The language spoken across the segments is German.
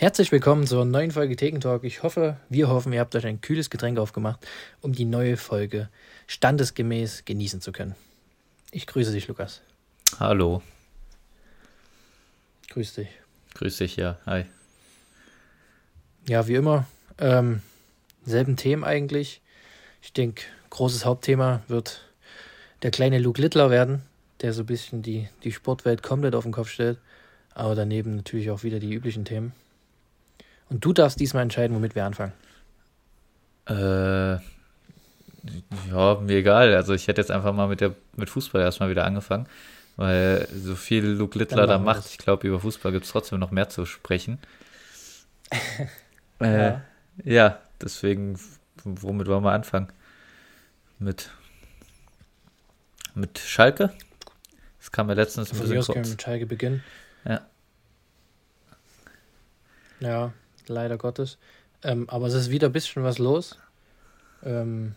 Herzlich willkommen zur neuen Folge Thekentalk. Ich hoffe, wir hoffen, ihr habt euch ein kühles Getränk aufgemacht, um die neue Folge standesgemäß genießen zu können. Ich grüße dich, Lukas. Hallo. Grüß dich. Grüß dich, ja. Hi. Ja, wie immer, ähm, selben Themen eigentlich. Ich denke, großes Hauptthema wird der kleine Luke Littler werden, der so ein bisschen die, die Sportwelt komplett auf den Kopf stellt. Aber daneben natürlich auch wieder die üblichen Themen. Und du darfst diesmal entscheiden, womit wir anfangen. Äh, ja, mir egal. Also ich hätte jetzt einfach mal mit der mit Fußball erstmal wieder angefangen, weil so viel Luke Littler da macht, ich glaube, über Fußball gibt es trotzdem noch mehr zu sprechen. äh, ja. ja, deswegen, womit wollen wir anfangen? Mit mit Schalke? Das kam ja letztens ein bisschen kurz. mit Schalke beginnen. Ja. Ja, leider Gottes. Ähm, aber es ist wieder ein bisschen was los. Ähm,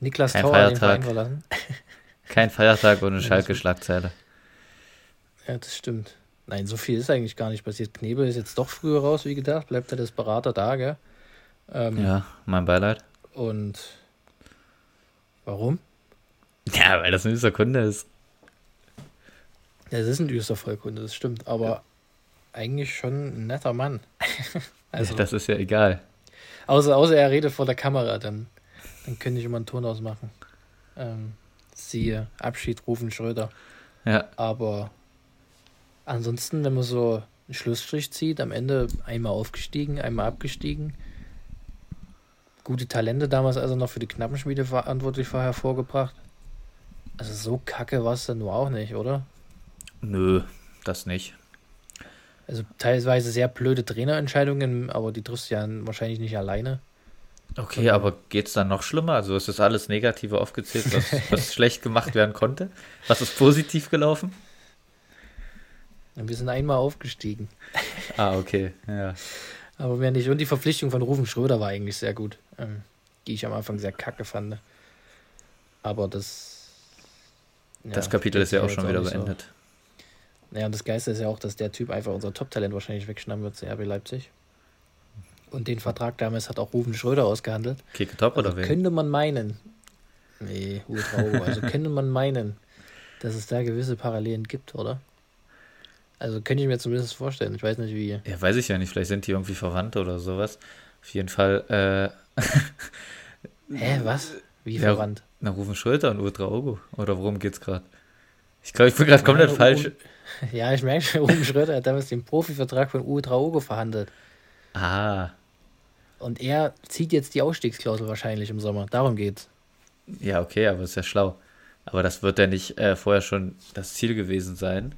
Niklas Kein Tauer Feiertag. den Verein verlassen. Kein Feiertag ohne Schalke-Schlagzeile. Ja, das stimmt. Nein, so viel ist eigentlich gar nicht passiert. Knebel ist jetzt doch früher raus, wie gedacht. Bleibt er das Berater da, gell? Ähm, ja, mein Beileid. Und warum? Ja, weil das ein Kunde ist. Ja, das ist ein düster Vollkunde, das stimmt. Aber ja. Eigentlich schon ein netter Mann. also, ja, das ist ja egal. Außer, außer er redet vor der Kamera, dann, dann könnte ich immer einen Ton ausmachen. Ähm, siehe, Abschied rufen Schröder. Ja. Aber ansonsten, wenn man so einen Schlussstrich zieht, am Ende einmal aufgestiegen, einmal abgestiegen. Gute Talente damals also noch für die Knappenschmiede verantwortlich war hervorgebracht. Also so kacke war es dann nur auch nicht, oder? Nö, das nicht. Also teilweise sehr blöde Trainerentscheidungen, aber die triffst du ja wahrscheinlich nicht alleine. Okay, aber, geht es dann noch schlimmer? Also ist das alles Negative aufgezählt, was, was schlecht gemacht werden konnte? Was ist positiv gelaufen? Wir sind einmal aufgestiegen. Ah, okay, ja. Aber mehr nicht. Und die Verpflichtung von Rufen Schröder war eigentlich sehr gut, ähm, die ich am Anfang sehr kacke fand. Aber das. Ja, das Kapitel ist ja auch schon wieder beendet. So. Naja, und das Geiste ist ja auch, dass der Typ einfach unser Top-Talent wahrscheinlich wegschnappen wird zu RB Leipzig. Und den Vertrag damals hat auch Rufen Schröder ausgehandelt. Kicke Top also oder wen? Könnte man meinen. Nee, Uwe Also könnte man meinen, dass es da gewisse Parallelen gibt, oder? Also könnte ich mir zumindest vorstellen. Ich weiß nicht wie. Ja, weiß ich ja nicht. Vielleicht sind die irgendwie verwandt oder sowas. Auf jeden Fall. Äh Hä, was? Wie ja, verwandt? Na, Rufen Schröder und Ultra Ogo. Oder worum geht's gerade? Ich glaube, ich bin gerade komplett falsch. Ja, ich merke schon, Ruben Schröder hat damals den Profivertrag von Ultra Ogo verhandelt. Ah. Und er zieht jetzt die Ausstiegsklausel wahrscheinlich im Sommer. Darum geht's. Ja, okay, aber ist ja schlau. Aber das wird ja nicht äh, vorher schon das Ziel gewesen sein.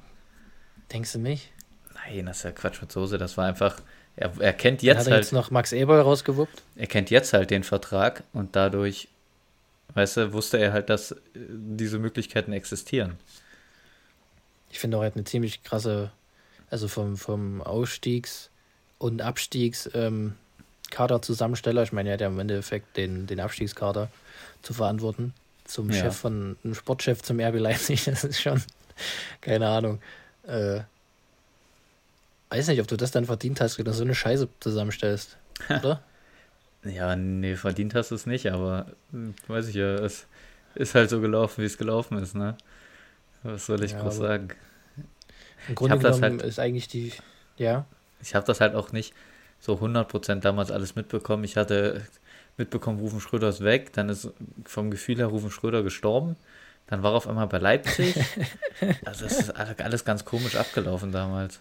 Denkst du nicht? Nein, das ist ja Quatsch mit Soße. Das war einfach. Er, er kennt jetzt hat er halt. jetzt noch Max Eberl rausgewuppt? Er kennt jetzt halt den Vertrag und dadurch, weißt du, wusste er halt, dass äh, diese Möglichkeiten existieren. Ich finde auch, er hat eine ziemlich krasse, also vom, vom Ausstiegs- und Abstiegs- ähm, Kaderzusammensteller. Ich meine, er hat ja im Endeffekt den, den Abstiegskader zu verantworten. Zum ja. Chef von, einem Sportchef zum RB Leipzig. Das ist schon, keine Ahnung. Äh, weiß nicht, ob du das dann verdient hast, wenn du so eine Scheiße zusammenstellst, oder? Ja, nee, verdient hast du es nicht, aber hm, weiß ich ja, es ist halt so gelaufen, wie es gelaufen ist, ne? Was soll ich ja, groß sagen? Im Grunde genommen halt, ist eigentlich die, ja. Ich habe das halt auch nicht so 100% damals alles mitbekommen. Ich hatte mitbekommen, Rufen Schröder ist weg, dann ist vom Gefühl her Rufen Schröder gestorben, dann war er auf einmal bei Leipzig. also das ist alles ganz komisch abgelaufen damals.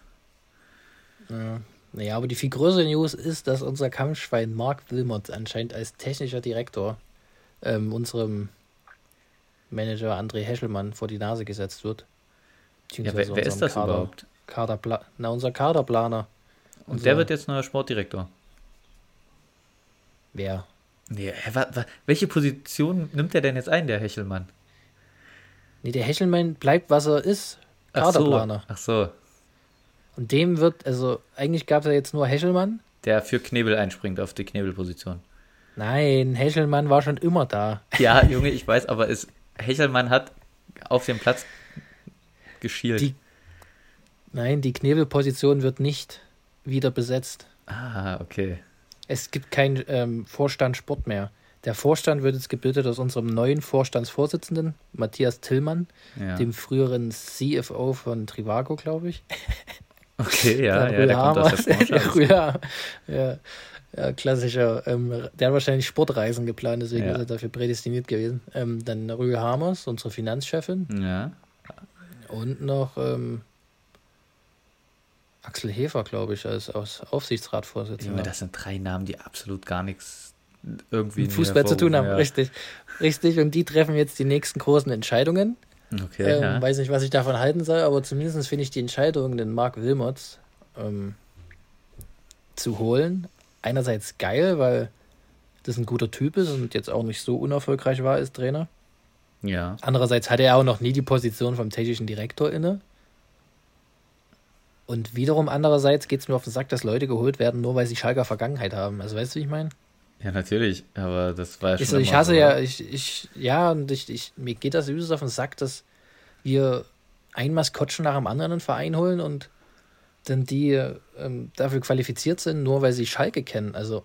Ja. Naja, aber die viel größere News ist, dass unser Kampfschwein Mark Wilmot anscheinend als technischer Direktor ähm, unserem Manager André Heschelmann vor die Nase gesetzt wird. Ja, wer, wer ist das Kader, überhaupt? Kaderpla Na, unser Kaderplaner. Und unser der wird jetzt neuer Sportdirektor. Wer? Nee, welche Position nimmt der denn jetzt ein, der Hechelmann? Nee, der Hechelmann bleibt, was er ist. Kaderplaner. Ach so. Ach so. Und dem wird, also eigentlich gab es ja jetzt nur Hechelmann. Der für Knebel einspringt auf die Knebelposition. Nein, Hechelmann war schon immer da. Ja, Junge, ich weiß, aber es, Hechelmann hat auf dem Platz geschielt. Die, nein, die Knebelposition wird nicht wieder besetzt. Ah, okay. Es gibt keinen ähm, Vorstand Sport mehr. Der Vorstand wird jetzt gebildet aus unserem neuen Vorstandsvorsitzenden, Matthias Tillmann, Ja. dem früheren CFO von Trivago, glaube ich. Okay, ja, Der ja, der kommt aus der Branche. der ja, ja, klassischer. Ähm, der hat wahrscheinlich Sportreisen geplant, deswegen Ja. ist er dafür prädestiniert gewesen. Ähm, dann Rühl Hamers, unsere Finanzchefin. Ja. Und noch ähm, Axel Hefer, glaube ich, als, als Aufsichtsratsvorsitzender. Junge, das sind drei Namen, die absolut gar nichts irgendwie mit Fußball zu tun haben, hervorrufen, richtig. Richtig, und die treffen jetzt die nächsten großen Entscheidungen. Okay, ähm, ja. Weiß nicht, was ich davon halten soll, aber zumindest finde ich die Entscheidung, den Marc Wilmots ähm, zu holen, einerseits geil, weil das ein guter Typ ist und jetzt auch nicht so unerfolgreich war als Trainer. ja. Andererseits hatte er auch noch nie die Position vom technischen Direktor inne. Und wiederum andererseits geht es mir auf den Sack, dass Leute geholt werden, nur weil sie Schalker Vergangenheit haben. Also weißt du, wie ich meine? Ja, natürlich, aber das war ja schon Ich, so, ich hasse so, ja, ich, ich, ja, und ich, ich, mir geht das übelst auf den Sack, dass wir ein Maskottchen nach dem anderen in den Verein holen und dann die ähm, dafür qualifiziert sind, nur weil sie Schalke kennen. Also,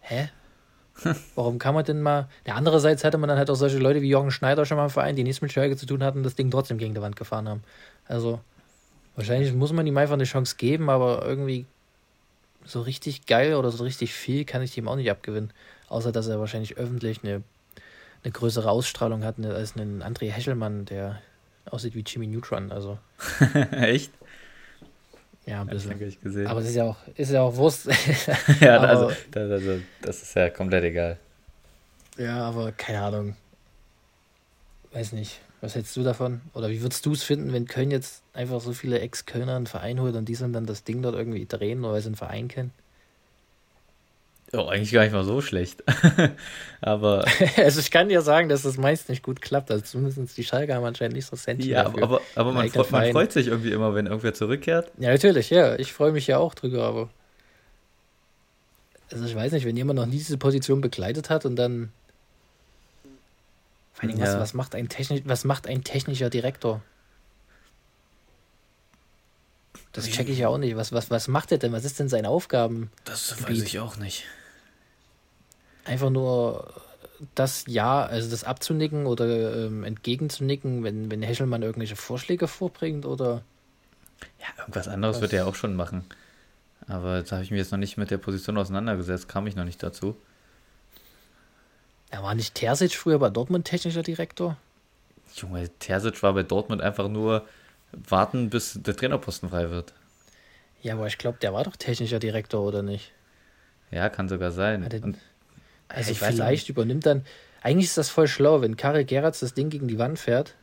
hä? Warum kann man denn mal. Ja, andererseits hatte man dann halt auch solche Leute wie Jürgen Schneider schon mal im Verein, die nichts mit Schalke zu tun hatten, das Ding trotzdem gegen die Wand gefahren haben. Also, wahrscheinlich muss man ihm einfach eine Chance geben, aber irgendwie so richtig geil oder so richtig viel kann ich ihm auch nicht abgewinnen. Außer, dass er wahrscheinlich öffentlich eine, eine größere Ausstrahlung hat ne, als ein André Hechelmann, der aussieht wie Jimmy Neutron. Also, Echt? ja, ein bisschen. gesehen. Aber es ist ja auch, ist ja auch Wurst. ja, aber- also, das, also, das ist ja komplett egal. ja, aber keine Ahnung. Weiß nicht. Was hältst du davon? Oder wie würdest du es finden, wenn Köln jetzt einfach so viele Ex-Kölner einen Verein holt und die sollen dann das Ding dort irgendwie drehen, nur weil sie einen Verein kennen? Oh, eigentlich gar nicht mal so schlecht. aber also ich kann dir sagen, dass das meist nicht gut klappt. Also zumindest die Schalke haben anscheinend nicht so Cent ja, aber, aber, aber man, freut, man freut sich irgendwie immer, wenn irgendwer zurückkehrt. Ja, natürlich, ja. Ich freue mich ja auch drüber, aber. Also ich weiß nicht, wenn jemand noch nie diese Position begleitet hat und dann. Vor allem, was, Ja. was, macht ein technisch, was macht ein technischer Direktor? Das checke ich ja auch nicht. Was, was, was macht er denn? Was ist denn seine Aufgaben? Das weiß ich auch nicht. Einfach nur das Ja, also das abzunicken oder ähm, entgegenzunicken, wenn, wenn Hechelmann irgendwelche Vorschläge vorbringt oder. Ja, irgendwas anderes Was? wird er auch schon machen. Aber da habe ich mich jetzt noch nicht mit der Position auseinandergesetzt, kam ich noch nicht dazu. Er war nicht Terzic früher bei Dortmund technischer Direktor? Junge, Terzic war bei Dortmund einfach nur warten, bis der Trainerposten frei wird. Ja, aber ich glaube, der war doch technischer Direktor, oder nicht? Ja, kann sogar sein. Er- Und, Also auch vielleicht übernimmt dann. Eigentlich ist das voll schlau, wenn Karel Geratz das Ding gegen die Wand fährt,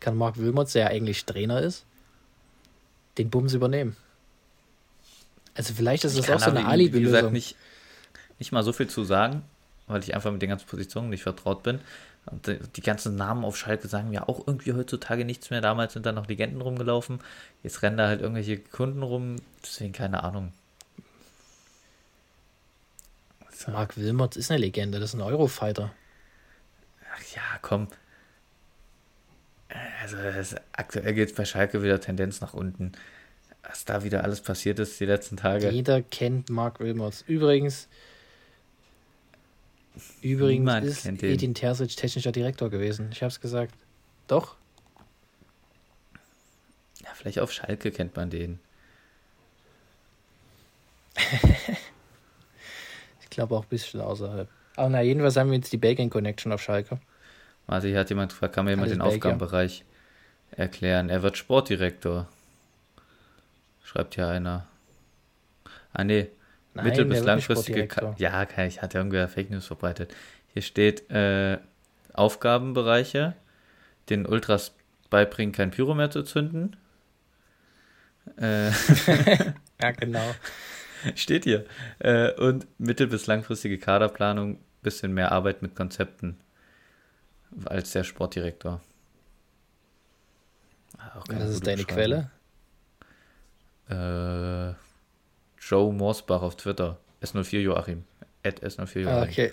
kann Marc Wilmots, der ja eigentlich Trainer ist, den Bums übernehmen. Also vielleicht ist das auch so eine aber, wie gesagt, nicht, nicht mal so viel zu sagen, weil ich einfach mit den ganzen Positionen nicht vertraut bin. Und die, ganzen Namen auf Schalke sagen mir auch irgendwie heutzutage nichts mehr. Damals sind da noch Legenden rumgelaufen. Jetzt rennen da halt irgendwelche Kunden rum. Deswegen keine Ahnung. Marc Wilmots ist eine Legende, das ist ein Eurofighter. Ach ja, komm. Also das, aktuell geht es bei Schalke wieder Tendenz nach unten. Was da wieder alles passiert ist die letzten Tage. Jeder kennt Marc Wilmots. Übrigens, übrigens Niemand ist kennt den. Edin Terzic technischer Direktor gewesen. Ich habe es gesagt. Doch? Ja, vielleicht auf Schalke kennt man den. Ich glaube auch ein bisschen außerhalb. Aber na, jedenfalls haben wir jetzt die Bacon Connection auf Schalke. Warte, hier hat jemand gefragt, kann mir jemand Alles den Belgier. Aufgabenbereich erklären? Er wird Sportdirektor. Schreibt hier einer. Ah, nee. Nein, Mittel- bis langfristige. Ka ja, ich hatte irgendwer Fake News verbreitet. Hier steht äh, Aufgabenbereiche, den Ultras beibringen, kein Pyro mehr zu zünden. Äh, Ja, genau. steht hier. Äh, und mittel- bis langfristige Kaderplanung, bisschen mehr Arbeit mit Konzepten als der Sportdirektor. Ah, das ist deine. Quelle? Äh, Joe Morsbach auf Twitter. S04 Joachim. At S04 Ah, Joachim. okay.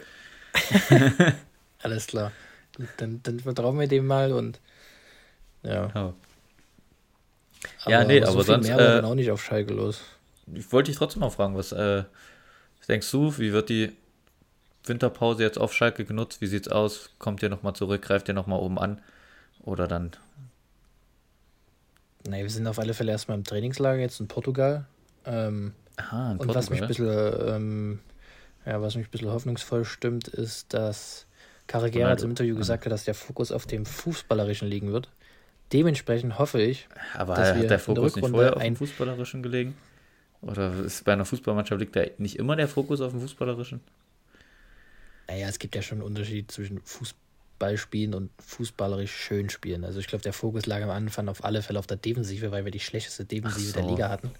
Alles klar. Gut, dann, dann vertrauen wir dem mal und ja. Genau. Ja, nee, aber so viel sonst, mehr war äh, auch nicht auf Schalke los. ich wollte dich trotzdem mal fragen, was äh, denkst du, wie wird die Winterpause jetzt auf Schalke genutzt? Wie sieht's aus? Kommt ihr nochmal zurück? Greift ihr nochmal oben an? Oder dann? Nein, wir sind auf alle Fälle erstmal im Trainingslager jetzt in Portugal. Ähm, Aha, und was mich ein bisschen, ähm, ja, was mich ein bisschen hoffnungsvoll stimmt, ist, dass Carragher hat im Interview gesagt hat, dass der Fokus auf dem Fußballerischen liegen wird. Dementsprechend hoffe ich, aber dass hat der Fokus nicht vorher auf dem Fußballerischen gelegen? Oder ist bei einer Fußballmannschaft liegt da nicht immer der Fokus auf dem Fußballerischen? Naja, es gibt ja schon einen Unterschied zwischen Fußballspielen und fußballerisch schön spielen. Also ich glaube, der Fokus lag am Anfang auf alle Fälle auf der Defensive, weil wir die schlechteste Defensive so. der Liga hatten.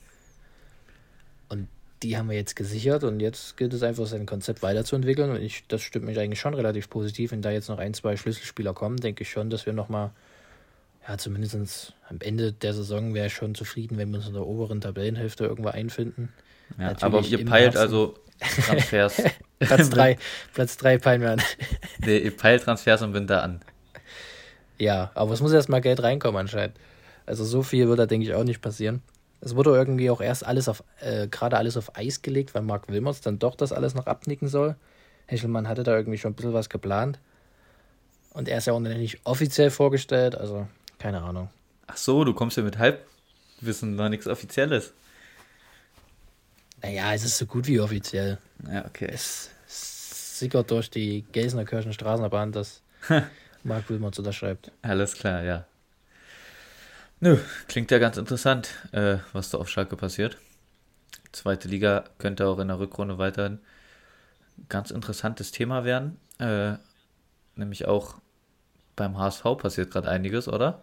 Und die haben wir jetzt gesichert und jetzt gilt es einfach, sein Konzept weiterzuentwickeln. Und ich, das stimmt mich eigentlich schon relativ positiv. Wenn da jetzt noch ein, zwei Schlüsselspieler kommen, denke ich schon, dass wir nochmal, ja, zumindest am Ende der Saison wäre ich schon zufrieden, wenn wir uns in der oberen Tabellenhälfte irgendwo einfinden. Ja, aber ihr peilt Herzen. also Transfers. Platz 3. Platz 3 peilen wir an. Nee, ihr peilt Transfers im Winter an. Ja, aber es muss erstmal Geld reinkommen anscheinend. Also so viel wird da, denke ich, auch nicht passieren. Es wurde irgendwie auch erst alles auf, äh, gerade alles auf Eis gelegt, weil Mark Wilmots dann doch das alles noch abnicken soll. Hechelmann hatte da irgendwie schon ein bisschen was geplant. Und er ist ja auch nicht offiziell vorgestellt, also keine Ahnung. Ach so, du kommst ja mit Halbwissen, noch nichts Offizielles. Naja, es ist so gut wie offiziell. Ja, okay. Es sickert durch die Gelsener Kirchen Straßenbahn, dass Mark Wilmots unterschreibt. Alles klar, ja. Nö, klingt ja ganz interessant, äh, was da auf Schalke passiert. Zweite Liga könnte auch in der Rückrunde weiterhin ganz interessantes Thema werden. Äh, nämlich auch beim HSV passiert gerade einiges, oder?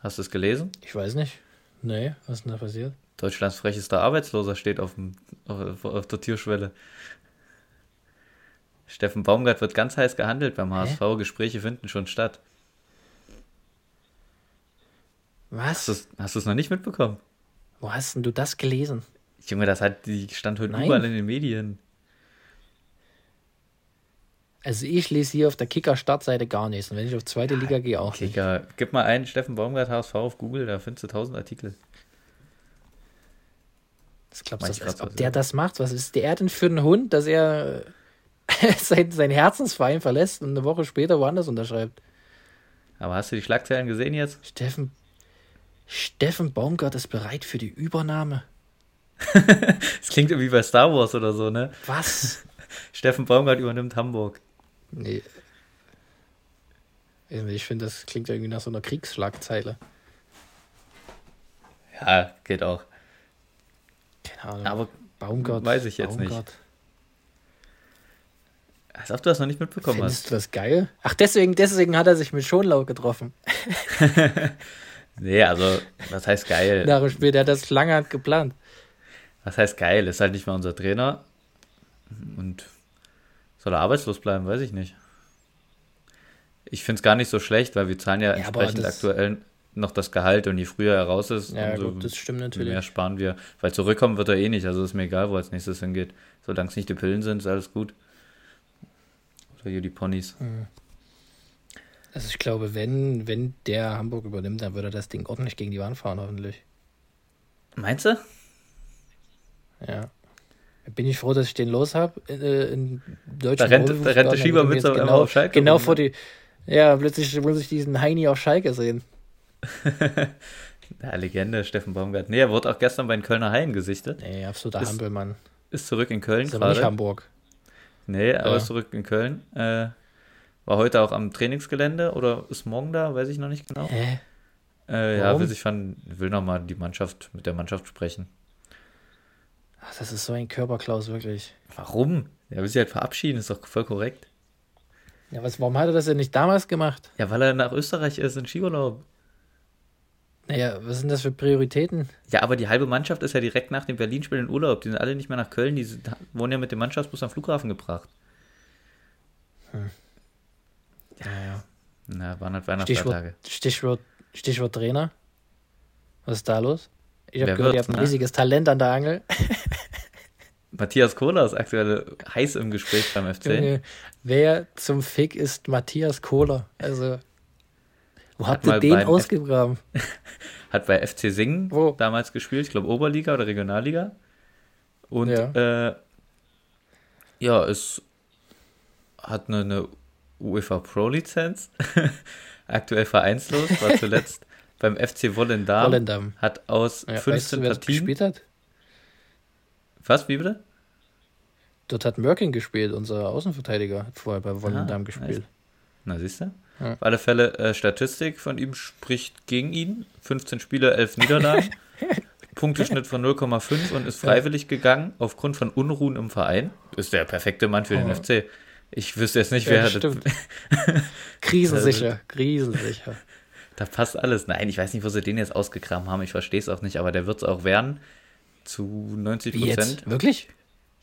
Hast du es gelesen? Ich weiß nicht. Nee, was ist denn da passiert? Deutschlands frechester Arbeitsloser steht auf, dem, auf, auf der Türschwelle. Steffen Baumgart wird ganz heiß gehandelt beim HSV. Hä? Gespräche finden schon statt. Was? Hast du es noch nicht mitbekommen? Wo hast denn du das gelesen? Junge, das hat die stand heute Nein. überall in den Medien. Also ich lese hier auf der Kicker-Startseite gar nichts. Und wenn ich auf zweite Liga gehe, auch Kicker. Nicht. Gib mal einen Steffen Baumgart HSV auf Google, da findest du tausend Artikel. Das glaubst du, ob der das macht? Was ist der denn für ein Hund, dass er sein, sein Herzensverein verlässt und eine Woche später woanders unterschreibt? Aber hast du die Schlagzeilen gesehen jetzt? Steffen Steffen Baumgart ist bereit für die Übernahme. das klingt irgendwie bei Star Wars oder so, ne? Was? Steffen Baumgart übernimmt Hamburg. Nee. Ich finde, das klingt irgendwie nach so einer Kriegsschlagzeile. Ja, geht auch. Keine Ahnung. Aber Baumgart. Weiß ich jetzt Baumgart. nicht. Als ob du das noch nicht mitbekommen Findest hast. du das geil? Ach, deswegen, deswegen hat er sich mit Schonlau getroffen. Nee, also, was heißt geil? Jahre später hat das lange geplant. Was heißt geil? Ist halt nicht mehr unser Trainer. Und soll er arbeitslos bleiben, weiß ich nicht. Ich finde es gar nicht so schlecht, weil wir zahlen ja, ja entsprechend aktuell noch das Gehalt und je früher er raus ist, ja, umso gut, das stimmt natürlich. mehr sparen wir. Weil zurückkommen wird er eh nicht, also ist mir egal, wo als nächstes hingeht. Solange es nicht die Pillen sind, ist alles gut. Oder hier die Ponys. Mhm. Also ich glaube, wenn, wenn der Hamburg übernimmt, dann würde er das Ding ordentlich gegen die Wand fahren, hoffentlich. Meinst du? Ja. Bin ich froh, dass ich den los habe äh, in Deutschland. Da rennt, da rennt der Schieber mit so genau, auf Schalke. Genau rum, vor die. Ja, plötzlich muss ich diesen Heini auf Schalke sehen. ja, Legende, Steffen Baumgart. Nee, er wurde auch gestern bei den Kölner Haien gesichtet. Nee, absoluter Hampelmann. Ist zurück in Köln ist aber nicht Hamburg. Nee, aber ja. ist zurück in Köln. Äh, war heute auch am Trainingsgelände oder ist morgen da, weiß ich noch nicht genau. Hä? Äh, ja, will sich von, will nochmal die Mannschaft, mit der Mannschaft sprechen. Ach, das ist so ein Körperklaus, wirklich. Warum? Er will sich halt verabschieden, ist doch voll korrekt. Ja, was, warum hat er das denn nicht damals gemacht? Ja, weil er nach Österreich ist in Skiurlaub. Naja, was sind das für Prioritäten? Ja, aber die halbe Mannschaft ist ja direkt nach dem Berlin-Spiel in Urlaub. Die sind alle nicht mehr nach Köln, die sind, wurden ja mit dem Mannschaftsbus am Flughafen gebracht. Hm. Ja, ja. Na, waren halt Weihnachtstage. Stichwort, Stichwort, Stichwort Trainer. Was ist da los? Ich habe gehört, ihr habt ein ne? riesiges Talent an der Angel. Matthias Kohler ist aktuell heiß im Gespräch beim FC. Junge, wer zum Fick ist Matthias Kohler? Also, wo habt ihr den ausgegraben? Hat bei FC Singen Wo? damals gespielt, ich glaube Oberliga oder Regionalliga. Und ja, äh, ja es hat eine, eine UEFA Pro-Lizenz, aktuell vereinslos, war zuletzt beim FC Wollendam, Wollendam. hat aus Ja, 15 weißt du, Partien. gespielt hat? Was, wie bitte? Dort hat Merkin gespielt, unser Außenverteidiger, hat vorher bei Wollendam Ah, gespielt. Na, siehst du? Ja. Auf alle Fälle, äh, Statistik von ihm spricht gegen ihn. 15 Spiele, 11 Niederlagen. Punkteschnitt von 0,5 und ist freiwillig gegangen aufgrund von Unruhen im Verein. Ist der perfekte Mann für den Oh. FC. Ich wüsste jetzt nicht, Ja, wer. das- stimmt. Krisensicher, krisensicher. Da passt alles. Nein, ich weiß nicht, wo sie den jetzt ausgegraben haben. Ich verstehe es auch nicht, aber der wird es auch werden. Zu 90 Wie Prozent. jetzt? Wirklich?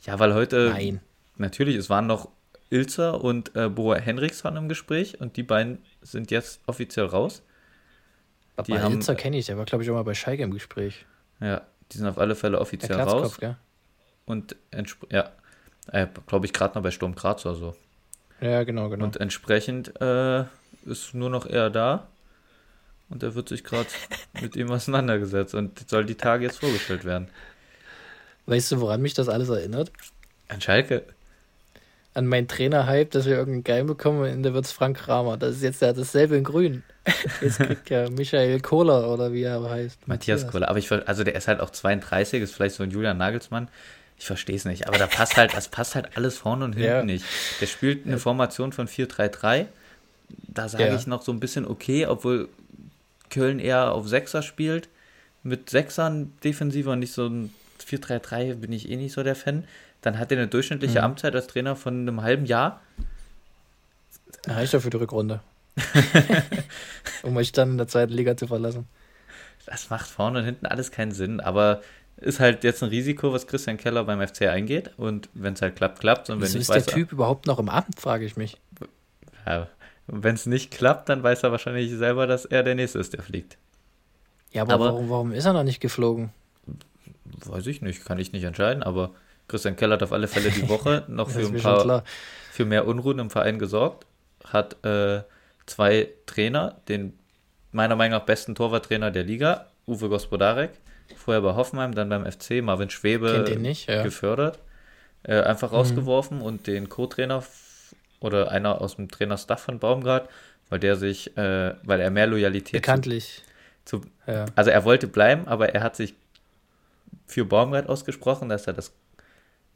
Ja, weil heute, Nein. natürlich, es waren noch Ilzer und äh, Boa Henriksson im Gespräch und die beiden sind jetzt offiziell raus. Die Aber haben- Ilzer kenne ich, der war, glaube ich, auch mal bei Schalke im Gespräch. Ja, die sind auf alle Fälle offiziell raus. Gell? Und ja, äh, glaube ich, gerade noch bei Sturm Graz oder so. Ja, genau, genau. Und entsprechend äh, ist nur noch er da. Und er wird sich gerade mit ihm auseinandergesetzt und soll die Tage jetzt vorgestellt werden. Weißt du, woran mich das alles erinnert? An Schalke. An meinen Trainer-Hype, dass wir irgendeinen Geil bekommen und der wird's Frank Kramer. Das ist jetzt ja dasselbe in Grün. Jetzt kriegt ja Michael Kohler oder wie er heißt. Matthias Koller. Aber ich, also der ist halt auch 32, ist vielleicht so ein Julian Nagelsmann. Ich verstehe es nicht. Aber da passt halt, das passt halt alles vorne und hinten Ja. nicht. Der spielt eine Formation von 4-3-3. Da sage Ja. ich noch so ein bisschen okay, obwohl Köln eher auf Sechser spielt. Mit Sechsern defensiver und nicht so ein 4-3-3 bin ich eh nicht so der Fan. Dann hat er eine durchschnittliche Mhm. Amtszeit als Trainer von einem halben Jahr. Reicht doch für die Rückrunde. um euch dann in der zweiten Liga zu verlassen. Das macht vorne und hinten alles keinen Sinn, aber ist halt jetzt ein Risiko, was Christian Keller beim FC eingeht. Und wenn es halt klappt, klappt. Und wenn Wieso ist der weiß er. Typ überhaupt noch im Amt, frage ich mich. Ja, wenn es nicht klappt, dann weiß er wahrscheinlich selber, dass er der Nächste ist, der fliegt. Ja, aber, Aber- warum, warum ist er noch nicht geflogen? Weiß ich nicht, kann ich nicht entscheiden, aber Christian Keller hat auf alle Fälle die Woche noch für ein paar für mehr Unruhen im Verein gesorgt, hat äh, zwei Trainer, den meiner Meinung nach besten Torwarttrainer der Liga, Uwe Gospodarek, vorher bei Hoffenheim, dann beim FC, Marvin Schwebe nicht, ja. Mhm. gefördert, äh, einfach rausgeworfen und den Co-Trainer oder einer aus dem Trainerstaff von Baumgart, weil der sich, äh, weil er mehr Loyalität zu, Bekanntlich. zu Ja. also er wollte bleiben, aber er hat sich für Baumgart ausgesprochen, dass er das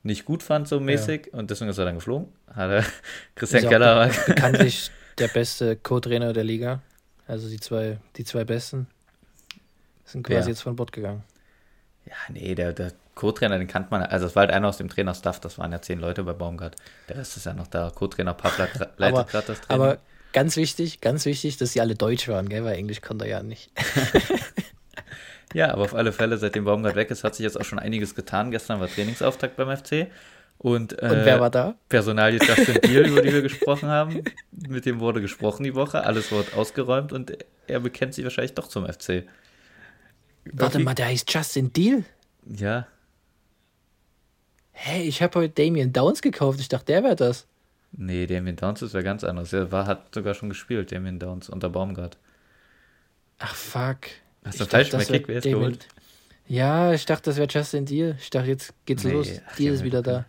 nicht gut fand, so mäßig, und deswegen ist er dann geflogen. Hat er Christian Keller. be bekanntlich der beste Co-Trainer der Liga. Also die zwei, die zwei besten sind quasi Ja. jetzt von Bord gegangen. Ja, nee, der, der Co-Trainer, den kannte man. Also, es war halt einer aus dem Trainerstaff, das waren ja zehn Leute bei Baumgart. Der Rest ist ja noch da. Co-Trainer Pavla leitet gerade das Training. Aber ganz wichtig, ganz wichtig, dass sie alle Deutsch waren, gell? weil Englisch konnte er ja nicht. Ja, aber auf alle Fälle, seitdem Baumgart weg ist, hat sich jetzt auch schon einiges getan. Gestern war Trainingsauftakt beim FC. Und, äh, Und wer war da? Personalie Justin Deal, über die wir gesprochen haben. Mit dem wurde gesprochen die Woche. Alles wurde ausgeräumt und er bekennt sich wahrscheinlich doch zum FC. Warte mal, der heißt Justin Deal? Ja, Hey, ich habe heute Damien Downs gekauft. Ich dachte, der wäre das. nee, Damien Downs ist wer ganz anderes. Er war, hat sogar schon gespielt, Damien Downs, unter Baumgart. Ach, fuck. Hast du falsch bei Damien- geholt? Ja, ich dachte, das wäre Justin Deal. Ich dachte, jetzt geht's Nee, los. ach, Deal ist wieder da.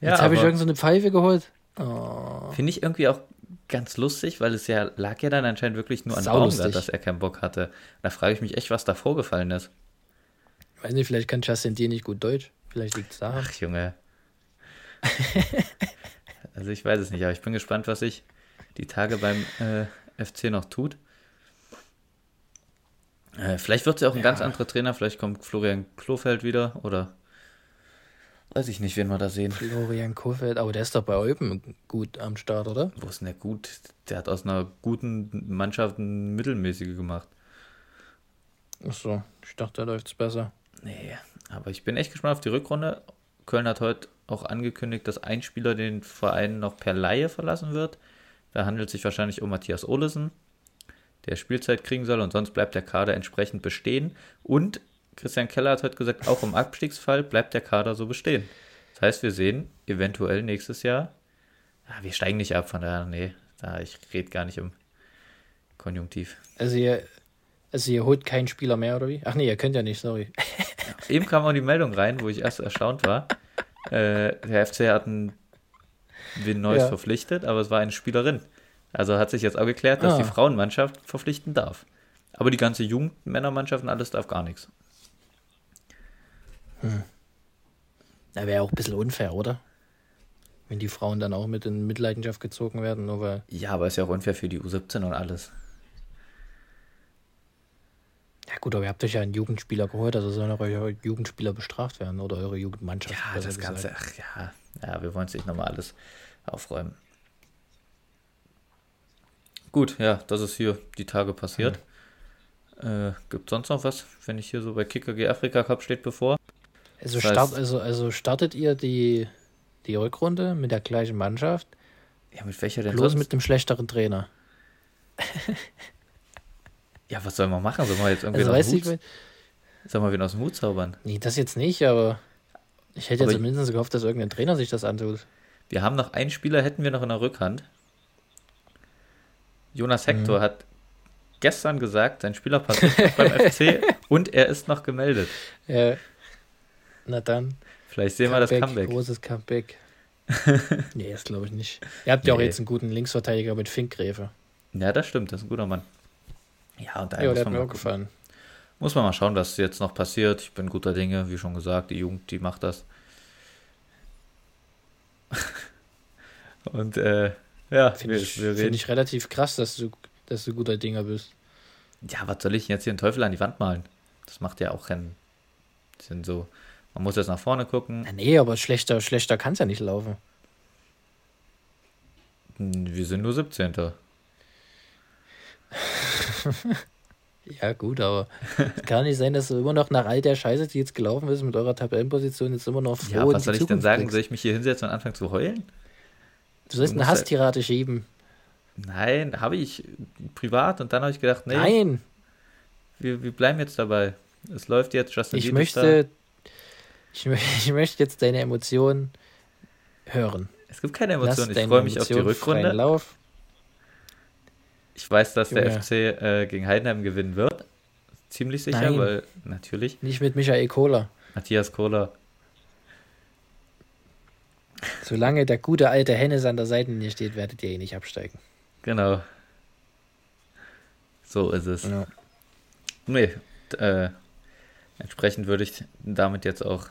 Ja, Jetzt habe ich aber- irgend so eine Pfeife geholt. Oh. Finde ich irgendwie auch ganz lustig, weil es ja lag ja dann anscheinend wirklich nur an. Baumgart, dass er keinen Bock hatte. Da frage ich mich echt, was da vorgefallen ist. Weiß nicht, vielleicht kann Justin Deal nicht gut Deutsch. Vielleicht liegt es daran. Ach, Junge. also ich weiß es nicht, aber ich bin gespannt, was sich die Tage beim äh, FC noch tut. Äh, vielleicht wird es ja auch ein Ja. ganz anderer Trainer, vielleicht kommt Florian Klofeld wieder oder weiß ich nicht, wen wir da sehen. Florian Kofeld, aber der ist doch bei Eupen gut am Start, oder? Wo ist denn der gut? Der hat aus einer guten Mannschaft eine mittelmäßige gemacht. Ach so, ich dachte, da läuft's besser. Nee, aber ich bin echt gespannt auf die Rückrunde. Köln hat heute auch angekündigt, dass ein Spieler den Verein noch per Laie verlassen wird. Da handelt es sich wahrscheinlich um Matthias Olesen, der Spielzeit kriegen soll und sonst bleibt der Kader entsprechend bestehen. Und Christian Keller hat heute gesagt, auch im Abstiegsfall bleibt der Kader so bestehen. Das heißt, wir sehen eventuell nächstes Jahr, ah, wir steigen nicht ab, von daher, nee, da, ich rede gar nicht im Konjunktiv. Also ihr, also ihr holt keinen Spieler mehr, oder wie? Ach nee, ihr könnt ja nicht, sorry. eben kam auch die Meldung rein, wo ich erst erstaunt war. Äh, der FC hat einen Win Neues ja. verpflichtet, aber es war eine Spielerin. Also hat sich jetzt auch geklärt, dass ah. die Frauenmannschaft verpflichten darf. Aber die ganze Jugendmännermannschaft und alles darf gar nichts. Hm. Da wäre auch ein bisschen unfair, oder? Wenn die Frauen dann auch mit in Mitleidenschaft gezogen werden, nur weil. Ja, aber ist ja auch unfair für die U17 und alles. Ja gut, aber ihr habt euch ja einen Jugendspieler geholt, also sollen auch eure Jugendspieler bestraft werden oder eure Jugendmannschaft. Ja, das Ganze, ach ja, ja, wir wollen es nicht nochmal alles aufräumen. Gut, ja, das ist hier die Tage passiert. Mhm. Äh, gibt sonst noch was, wenn ich hier so bei Kicker G Afrika Cup steht bevor? Also, das heißt, start, also, also startet ihr die, die Rückrunde mit der gleichen Mannschaft? Ja, mit welcher denn Bloß sonst? mit dem schlechteren Trainer. ja, was soll man machen? Soll man jetzt irgendwie also, weiß Hut, ich, soll man wieder aus dem Hut zaubern? Nee, das jetzt nicht, aber ich hätte ja zumindest gehofft, dass irgendein Trainer sich das antut. Wir haben noch einen Spieler, hätten wir noch in der Rückhand. Jonas Hector mhm. hat gestern gesagt, sein Spielerpass ist beim FC und er ist noch gemeldet. Ja. Na dann. Vielleicht sehen Comeback, wir das Comeback. Großes Comeback. nee, das glaube ich nicht. Ihr habt ja auch jetzt einen guten Linksverteidiger mit Finkgräfe. Ja, das stimmt, das ist ein guter Mann. Ja, und da ja, der hat mir auch gefallen. Muss man mal schauen, was jetzt noch passiert. Ich bin guter Dinge, wie schon gesagt, die Jugend, die macht das. und äh, ja, finde ich, find ich relativ krass, dass du, dass du guter Dinger bist. Ja, was soll ich jetzt hier einen Teufel an die Wand malen? Das macht ja auch keinen Sinn so. Man muss jetzt nach vorne gucken. Ja, nee, aber schlechter, schlechter kann es ja nicht laufen. Wir sind nur 17. ja, gut, aber kann nicht sein, dass du immer noch nach all der Scheiße, die jetzt gelaufen ist, mit eurer Tabellenposition jetzt immer noch froh Ja, was soll ich denn sagen? Kriegst. Soll ich mich hier hinsetzen und anfangen zu heulen? Du sollst eine Hasstirade schieben. Nein, habe ich privat und dann habe ich gedacht, nee. Nein. Wir, wir bleiben jetzt dabei. Es läuft jetzt Justin Ich möchte ich, ich möchte jetzt deine Emotionen hören. Es gibt keine Emotionen. Ich freue mich auf die Rückrunde. Lauf. Ich weiß, dass Junge. der FC äh, gegen Heidenheim gewinnen wird. Ziemlich sicher, Nein. weil natürlich. Nicht mit Michael Kohler. Matthias Kohler. Solange der gute alte Hennes an der Seite steht, werdet ihr ihn nicht absteigen. Genau. So ist es. Ja. Nee, äh, entsprechend würde ich damit jetzt auch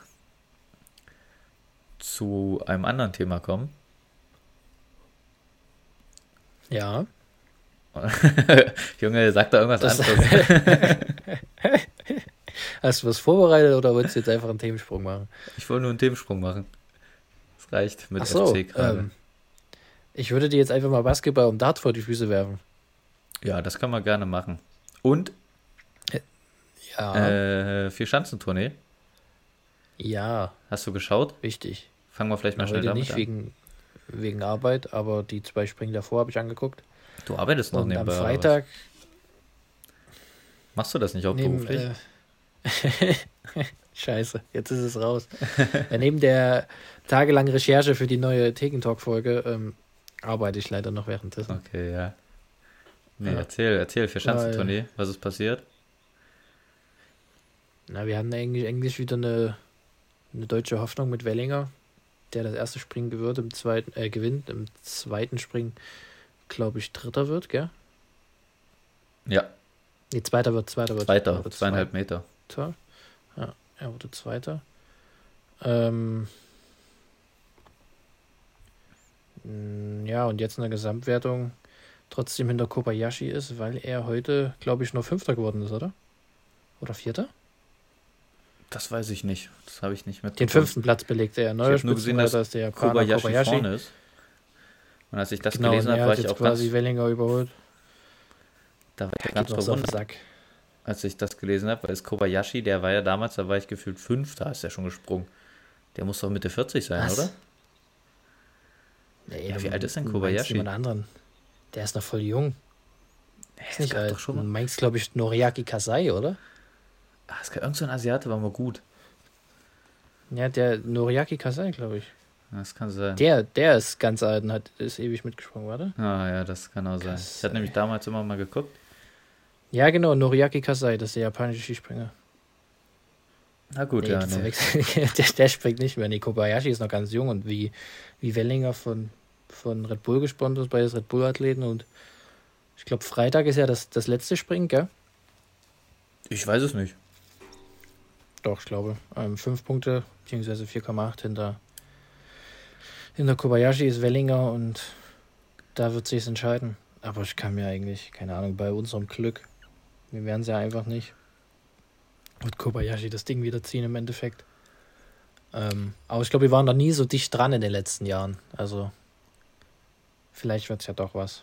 zu einem anderen Thema kommen. Ja. Junge, sag da irgendwas das anderes. Hast du was vorbereitet oder wolltest du jetzt einfach einen Themensprung machen? Ich wollte nur einen Themensprung machen. Das reicht mit so, FC gerade. Ähm, ich würde dir jetzt einfach mal Basketball und Dart vor die Füße werfen. Ja, das kann man gerne machen. Und ja. Äh, vier Schanzentournee. Ja. Hast du geschaut? Richtig. Fangen wir vielleicht mal schnell damit nicht an. Wegen, wegen Arbeit, aber die zwei Springen davor habe ich angeguckt. Du arbeitest noch Und nebenbei. Am Freitag. Machst du das nicht auch neben, beruflich? Äh, Scheiße, jetzt ist es raus. ja, neben der tagelangen Recherche für die neue Thekentalk-Folge ähm, arbeite ich leider noch währenddessen. Okay, ja. Nee, ja. erzähl, erzähl, für Schanzentournee, was ist passiert? Na, wir haben eigentlich, eigentlich wieder eine, eine deutsche Hoffnung mit Wellinger, der das erste Springen gewinnt, im zweiten, äh, gewinnt, im zweiten Springen, glaube ich, Dritter wird, gell? Ja. Nee, Zweiter wird, Zweiter wird. Zweiter, wird zweieinhalb zwei. Meter. Ja, er wurde Zweiter. Ähm, ja, und jetzt in der Gesamtwertung trotzdem hinter Kobayashi ist, weil er heute, glaube ich, nur Fünfter geworden ist, oder? Oder Vierter? Das weiß ich nicht. Das habe ich nicht mit. Den fünften Platz belegt er. Neuer ich nur gesehen, dass ist der Japaner Kobayashi, Kobayashi. vorne ist. Und als ich das genau, gelesen habe, war ich auch quasi ganz, Wellinger überholt. Da war ich ganz verwundert. Als ich das gelesen habe, weil es Kobayashi, der war ja damals, da war ich gefühlt fünf, da ist er schon gesprungen. Der muss doch Mitte 40 sein, Was? oder? Nee, ja, wie alt ist denn Kobayashi? Jemand anderen. Der ist noch voll jung. Der ist nicht alt. Doch schon mal. Du meinst, glaube ich, Noriaki Kasai, oder? Ah, es gab irgend so ein Asiate, war mal gut. Ja, der Noriaki Kasai, glaube ich. Das kann sein. Der, der ist ganz alt und hat, ist ewig mitgesprungen, warte. Ah ja, das kann auch sein. ich hatte nämlich damals immer mal geguckt. Ja, genau, Noriaki Kasai, das ist der japanische Skispringer. Na gut, Nee, ja. Nee. der, der springt nicht mehr. Nee, Kobayashi ist noch ganz jung und wie, wie Wellinger von, von Red Bull gesponsert ist, beides Red Bull-Athleten. Und ich glaube, Freitag ist ja das, das letzte Springen, gell? Ich weiß es nicht. Doch, ich glaube. Ähm, fünf Punkte, beziehungsweise 4,8 hinter, hinter Kobayashi ist Wellinger und da wird sich entscheiden. Aber ich kann mir eigentlich, keine Ahnung, bei unserem Glück, wir werden es ja einfach nicht, wird Kobayashi das Ding wieder ziehen im Endeffekt. Ähm, aber ich glaube, wir waren da nie so dicht dran in den letzten Jahren. Also, vielleicht wird es ja doch was.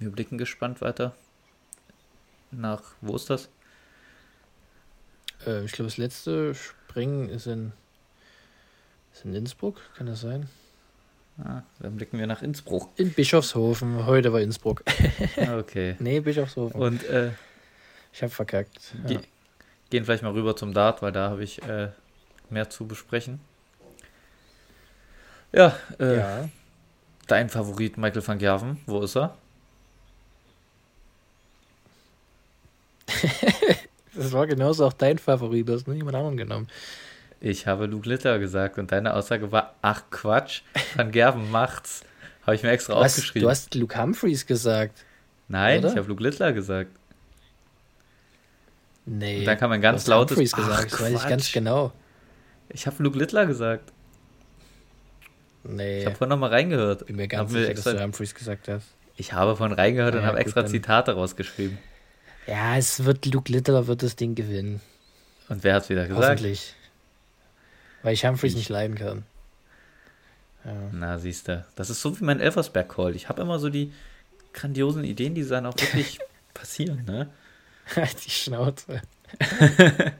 Wir blicken gespannt weiter. Nach, wo ist das? Äh, ich glaube, das letzte Springen ist in, ist in Innsbruck, kann das sein? Ah, dann blicken wir nach Innsbruck. In Bischofshofen. Heute war Innsbruck. Okay. nee, Bischofshofen. Und äh, Ich habe verkackt. ge Ja. gehen vielleicht mal rüber zum Dart, weil da habe ich äh, mehr zu besprechen. Ja, äh, ja. dein Favorit Michael van Gerven, wo ist er? Das war genauso auch dein Favorit. Du hast nur jemand anderen genommen. Ich habe Luke Litter gesagt und deine Aussage war, ach Quatsch, Van Gerven macht's. Habe ich mir extra hast, aufgeschrieben. du hast Luke Humphreys gesagt. Nein, oder? ich habe Luke Littler gesagt. Nee. Und dann kam ein ganz lautes Humphreys Ach, gesagt. Das weiß ich ganz genau. Ich habe Luke Littler gesagt. Nee. Ich habe vorhin nochmal reingehört. bin mir ganz sicher, dass extra, du Humphreys gesagt hast. ich habe vorhin reingehört und Ja, habe extra Zitate rausgeschrieben. Ja, es wird Luke Litter wird das Ding gewinnen. Und wer hat's wieder gesagt? Hoffentlich. Weil ich Humphreys Ich. nicht leiden kann. Ja. Na, siehst du. Das ist so wie mein Elversberg-Call. Ich habe immer so die grandiosen Ideen, die dann auch wirklich passieren, ne? Die Schnauze.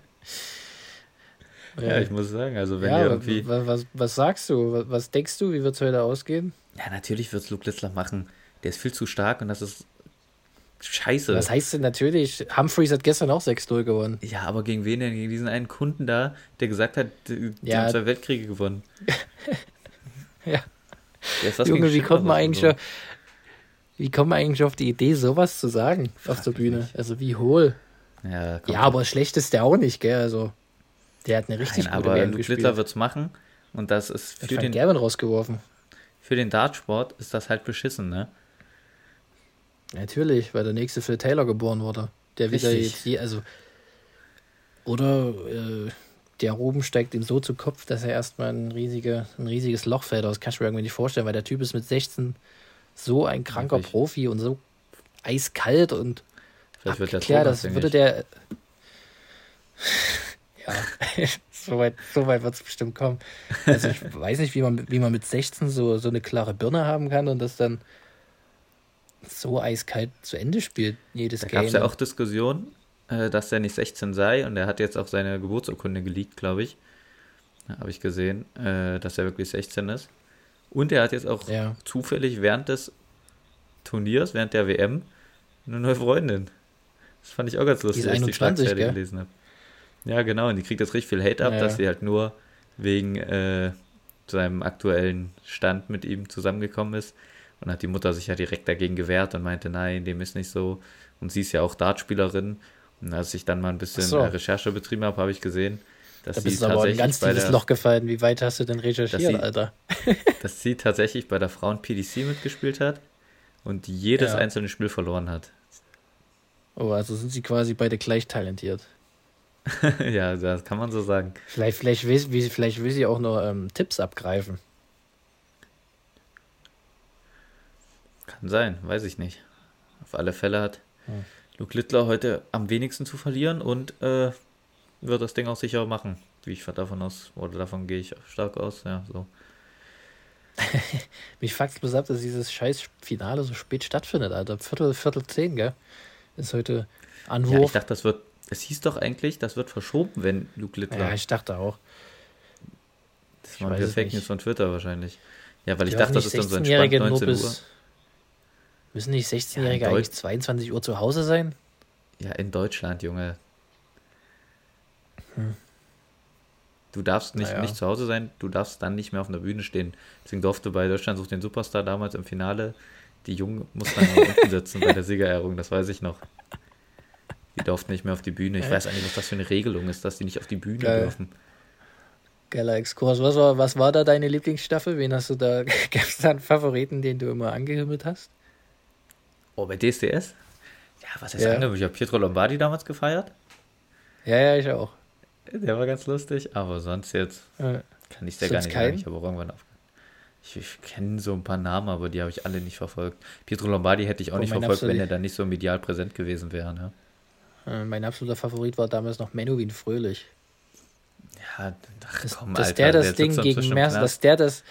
Ja, ich muss sagen, also wenn ja, irgendwie. wa- was, was sagst du? Was, denkst du? Wie wird es heute ausgehen? Ja, natürlich wird's Luke Littler machen. Der ist viel zu stark und das ist scheiße. Was heißt denn natürlich? Humphreys hat gestern auch 6-0 gewonnen. Ja, aber gegen wen denn? Gegen diesen einen Kunden da, der gesagt hat, die, Ja. haben zwei Weltkriege gewonnen. Ja. Der Junge, wie kommt man eigentlich und auf, wie kommt man eigentlich auf die Idee, sowas zu sagen auf Frag der mich Bühne? nicht. Also wie hohl. so. Ja. Ja, aber schlecht ist der auch nicht, gell? Also der hat eine richtig Nein, gute aber WM gespielt. Littler wird's machen und das ist für den, Gerwen rausgeworfen. für den Dartsport ist das halt beschissen, ne? Natürlich, weil der nächste Phil Taylor geboren wurde. Der wieder Richtig. jetzt, je- also oder äh, der oben steigt ihm so zu Kopf, dass er erstmal ein, riesige, ein riesiges Loch fällt. Das kann ich mir irgendwie nicht vorstellen, weil der Typ ist mit 16 so ein kranker Wirklich. Profi und so eiskalt und Vielleicht wird der klar, das würde der. Ja, so weit, so weit wird es bestimmt kommen. Also ich weiß nicht, wie man, wie man mit 16 so, so eine klare Birne haben kann und das dann so eiskalt zu Ende spielt, jedes Da Game. gab es ja auch Diskussionen, äh, dass er nicht 16 sei und er hat jetzt auch seine Geburtsurkunde geleakt, glaube ich. Habe ich gesehen, äh, dass er wirklich 16 ist. Und er hat jetzt auch Ja. zufällig während des Turniers, während der WM, eine neue Freundin. Das fand ich auch ganz lustig, als ich die 21, Schlagzeile gell? gelesen habe. Ja, genau, und die kriegt jetzt richtig viel Hate ab, Ja. dass sie halt nur wegen äh, seinem aktuellen Stand mit ihm zusammengekommen ist. Und hat die Mutter sich ja direkt dagegen gewehrt und meinte, nein, dem ist nicht so. Und sie ist ja auch Dartspielerin. Und als ich dann mal ein bisschen so. äh, Recherche betrieben habe, habe ich gesehen, dass Da sie bist du aber in ein tatsächlich ganz bei tiefes der, Loch gefallen. Wie weit hast du denn recherchiert, sie- Alter? dass sie tatsächlich bei der Frauen-PDC mitgespielt hat und jedes Ja. einzelne Spiel verloren hat. Oh, also sind sie quasi beide gleich talentiert. ja, das kann man so sagen. Vielleicht, vielleicht, will, vielleicht will sie auch nur ähm, Tipps abgreifen. Kann sein, weiß ich nicht. Auf alle Fälle hat Hm. Luke Littler heute am wenigsten zu verlieren und äh, wird das Ding auch sicher machen. Wie ich davon aus, oder davon gehe ich stark aus, ja, so. Mich fuckt bloß ab, dass dieses scheiß Finale so spät stattfindet, Alter. Viertel, Viertel zehn, gell? Ist heute Ja, ich Anwurf. dachte, das wird, es hieß doch eigentlich, das wird verschoben, wenn Luke Ja, Littler, ich dachte auch. das ich waren Fake. News von Twitter wahrscheinlich. Ja, weil ich Dürfen dachte, das ist dann so 16-Jährige entspannt nur 19 Uhr. Müssen nicht 16-Jährige Ja, eigentlich 22 Uhr zu Hause sein? Ja, in Deutschland, Junge. Hm. Du darfst nicht, Naja. nicht zu Hause sein, du darfst dann nicht mehr auf einer Bühne stehen. Deswegen durfte bei Deutschland sucht den Superstar damals im Finale, die Jungen mussten dann noch unten sitzen bei der Siegerehrung, das weiß ich noch. Die durften nicht mehr auf die Bühne. Ich weiß eigentlich, was das für eine Regelung ist, dass die nicht auf die Bühne Geil. dürfen. Geiler Exkurs. Was war, was war da deine Lieblingsstaffel? Wen hast du da? Gab es da einen Favoriten, den du immer angehimmelt hast? Oh, bei DSDS? Ja, was heißt Ja. ja. Ich habe Pietro Lombardi damals gefeiert. Ja, ja, ich auch. Der war ganz lustig, aber sonst jetzt Äh, kann ich Sonst gar nicht sagen. Ich habe auch irgendwann aufgehört. Ich, ich kenne so ein paar Namen, aber die habe ich alle nicht verfolgt. Pietro Lombardi hätte ich auch Oh, nicht verfolgt, wenn er dann nicht so medial präsent gewesen wäre. Ne? äh, mein absoluter Favorit war damals noch Menowin Fröhlich. Ja, ach, komm, dass Alter, der das Ding gegen im Mers, Knast. dass der das,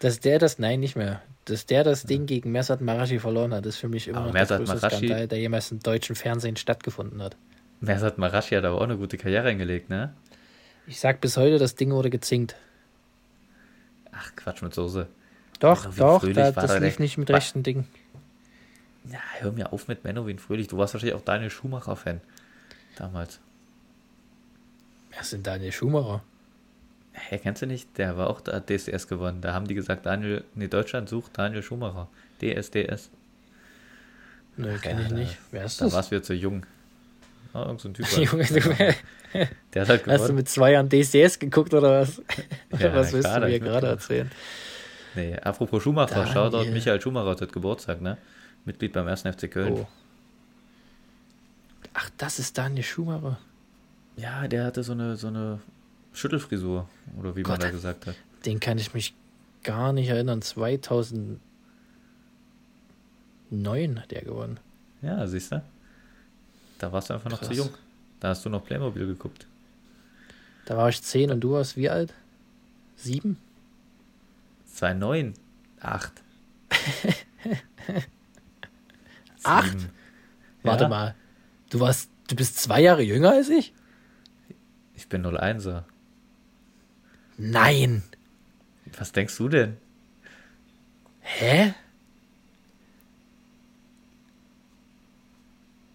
dass der das, nein, nicht mehr, dass der das Ding gegen Mersat Marashi verloren hat, ist für mich immer Aber noch Mersat der größte Skandal, der jemals im deutschen Fernsehen stattgefunden hat. Mersat Marashi hat aber auch eine gute Karriere hingelegt, ne? Ich sag bis heute, das Ding wurde gezinkt. Ach, Quatsch mit Soße. Doch, Menowin doch, da, das lief der- nicht mit rechten Dingen. Ja, hör mir auf mit Menowin Fröhlich. Du warst wahrscheinlich auch Daniel Schumacher-Fan. Damals. Wer denn Daniel Schumacher? Hä, kennst du nicht? Der war auch da hat DSDS gewonnen. Da haben die gesagt, Daniel, nee, Deutschland sucht Daniel Schumacher. DSDS. Nö, Ach, kenn ja, ich da- nicht. Wer ist Da das? warst du zu jung. Oh, irgend so ein Typ. Junge, du, Der hat halt hast du gewonnen. mit zwei Jahren DSDS geguckt oder was? Ja, was willst klar, du da mir gerade erzählen? Nee, apropos Schumacher, Daniel. Shoutout Michael Schumacher hat Geburtstag, ne? Mitglied beim 1. FC Köln. Oh. Ach, das ist Daniel Schumacher. Ja, der hatte so eine, so eine Schüttelfrisur, oder wie man Gott. da gesagt hat. Den kann ich mich gar nicht erinnern. 2009 hat er gewonnen. Ja, siehst du? Da warst du einfach noch Krass. zu jung. Da hast du noch Playmobil geguckt. Da war ich 10 und du warst wie alt? Sieben? 2,9. 8. Acht? Warte Ja. mal. Du warst, du bist zwei Jahre jünger als ich? Ich bin 01er. Nein. Was denkst du denn? Hä?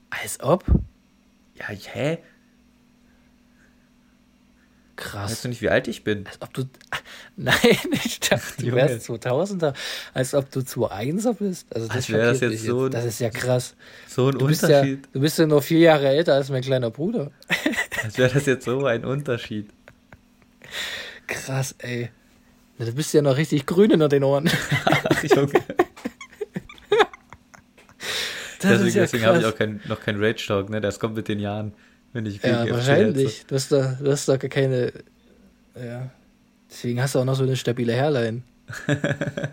Als ob? Ja, hä? Krass. Weißt du nicht, wie alt ich bin? Als ob du. Nein, ich dachte, du Junge. wärst 2000er. Als ob du 2-1er bist. Also das, Als wäre das jetzt so ein- Das ist ja krass. So ein Du bist ja, Unterschied. du bist ja nur vier Jahre älter als mein kleiner Bruder. Als wäre das jetzt so ein Unterschied. Krass, ey. Na, Du bist ja noch richtig grün hinter den Ohren. Ach, Junge. Das deswegen ist ja deswegen habe ich auch kein, noch kein Rage Talk, ne? Das kommt mit den Jahren, wenn ich Ja, wahrscheinlich. Du hast, da, du hast gar keine. Ja. Deswegen hast du auch noch so eine stabile Hairline.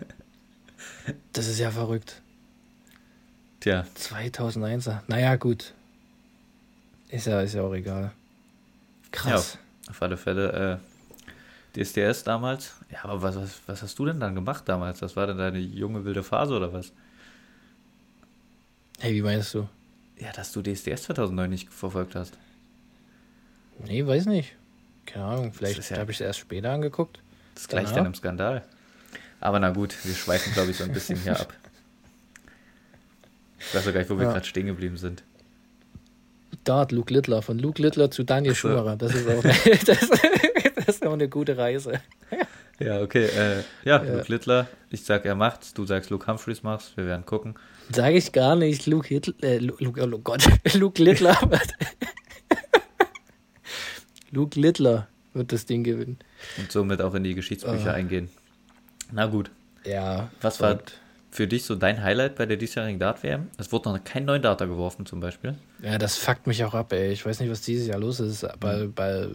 Das ist ja verrückt. Tja, 2001er. Naja, gut. Ist ja, ist ja auch egal. Krass. auf alle Fälle äh, DSDS damals. Ja, aber was, was, was hast du denn dann gemacht damals? Das war denn deine junge wilde Phase oder was? Hey, wie meinst du? Ja, dass du DSDS 2009 nicht verfolgt hast. Nee, weiß nicht. Keine Ahnung. Vielleicht ja- habe ich es erst später angeguckt. Das gleicht Danach? ja einem Skandal. Aber na gut, wir schweifen, glaube ich, so ein bisschen hier ab. Ich weiß auch gar nicht, wo wir Ja. gerade stehen geblieben sind. Dart, Luke Littler. Von Luke Littler zu Daniel so. Schumacher. Das ist auch, das, das ist auch eine gute Reise. Ja, okay. Äh, ja, Ja. Luke Littler. Ich sag, er macht's. Du sagst, Luke Humphreys macht's. Wir werden gucken. Sage ich gar nicht. Luke Hitler. Äh, Luke, Luke, oh Gott. Luke Littler. Luke Littler wird das Ding gewinnen. Und somit auch in die Geschichtsbücher Ah. eingehen. Na gut. Ja. Was war für dich so dein Highlight bei der diesjährigen Dart-WM? Es wurde noch kein neuen Data geworfen, zum Beispiel. Ja, das fuckt mich auch ab, ey. Ich weiß nicht, was dieses Jahr los ist, aber Mhm. bei,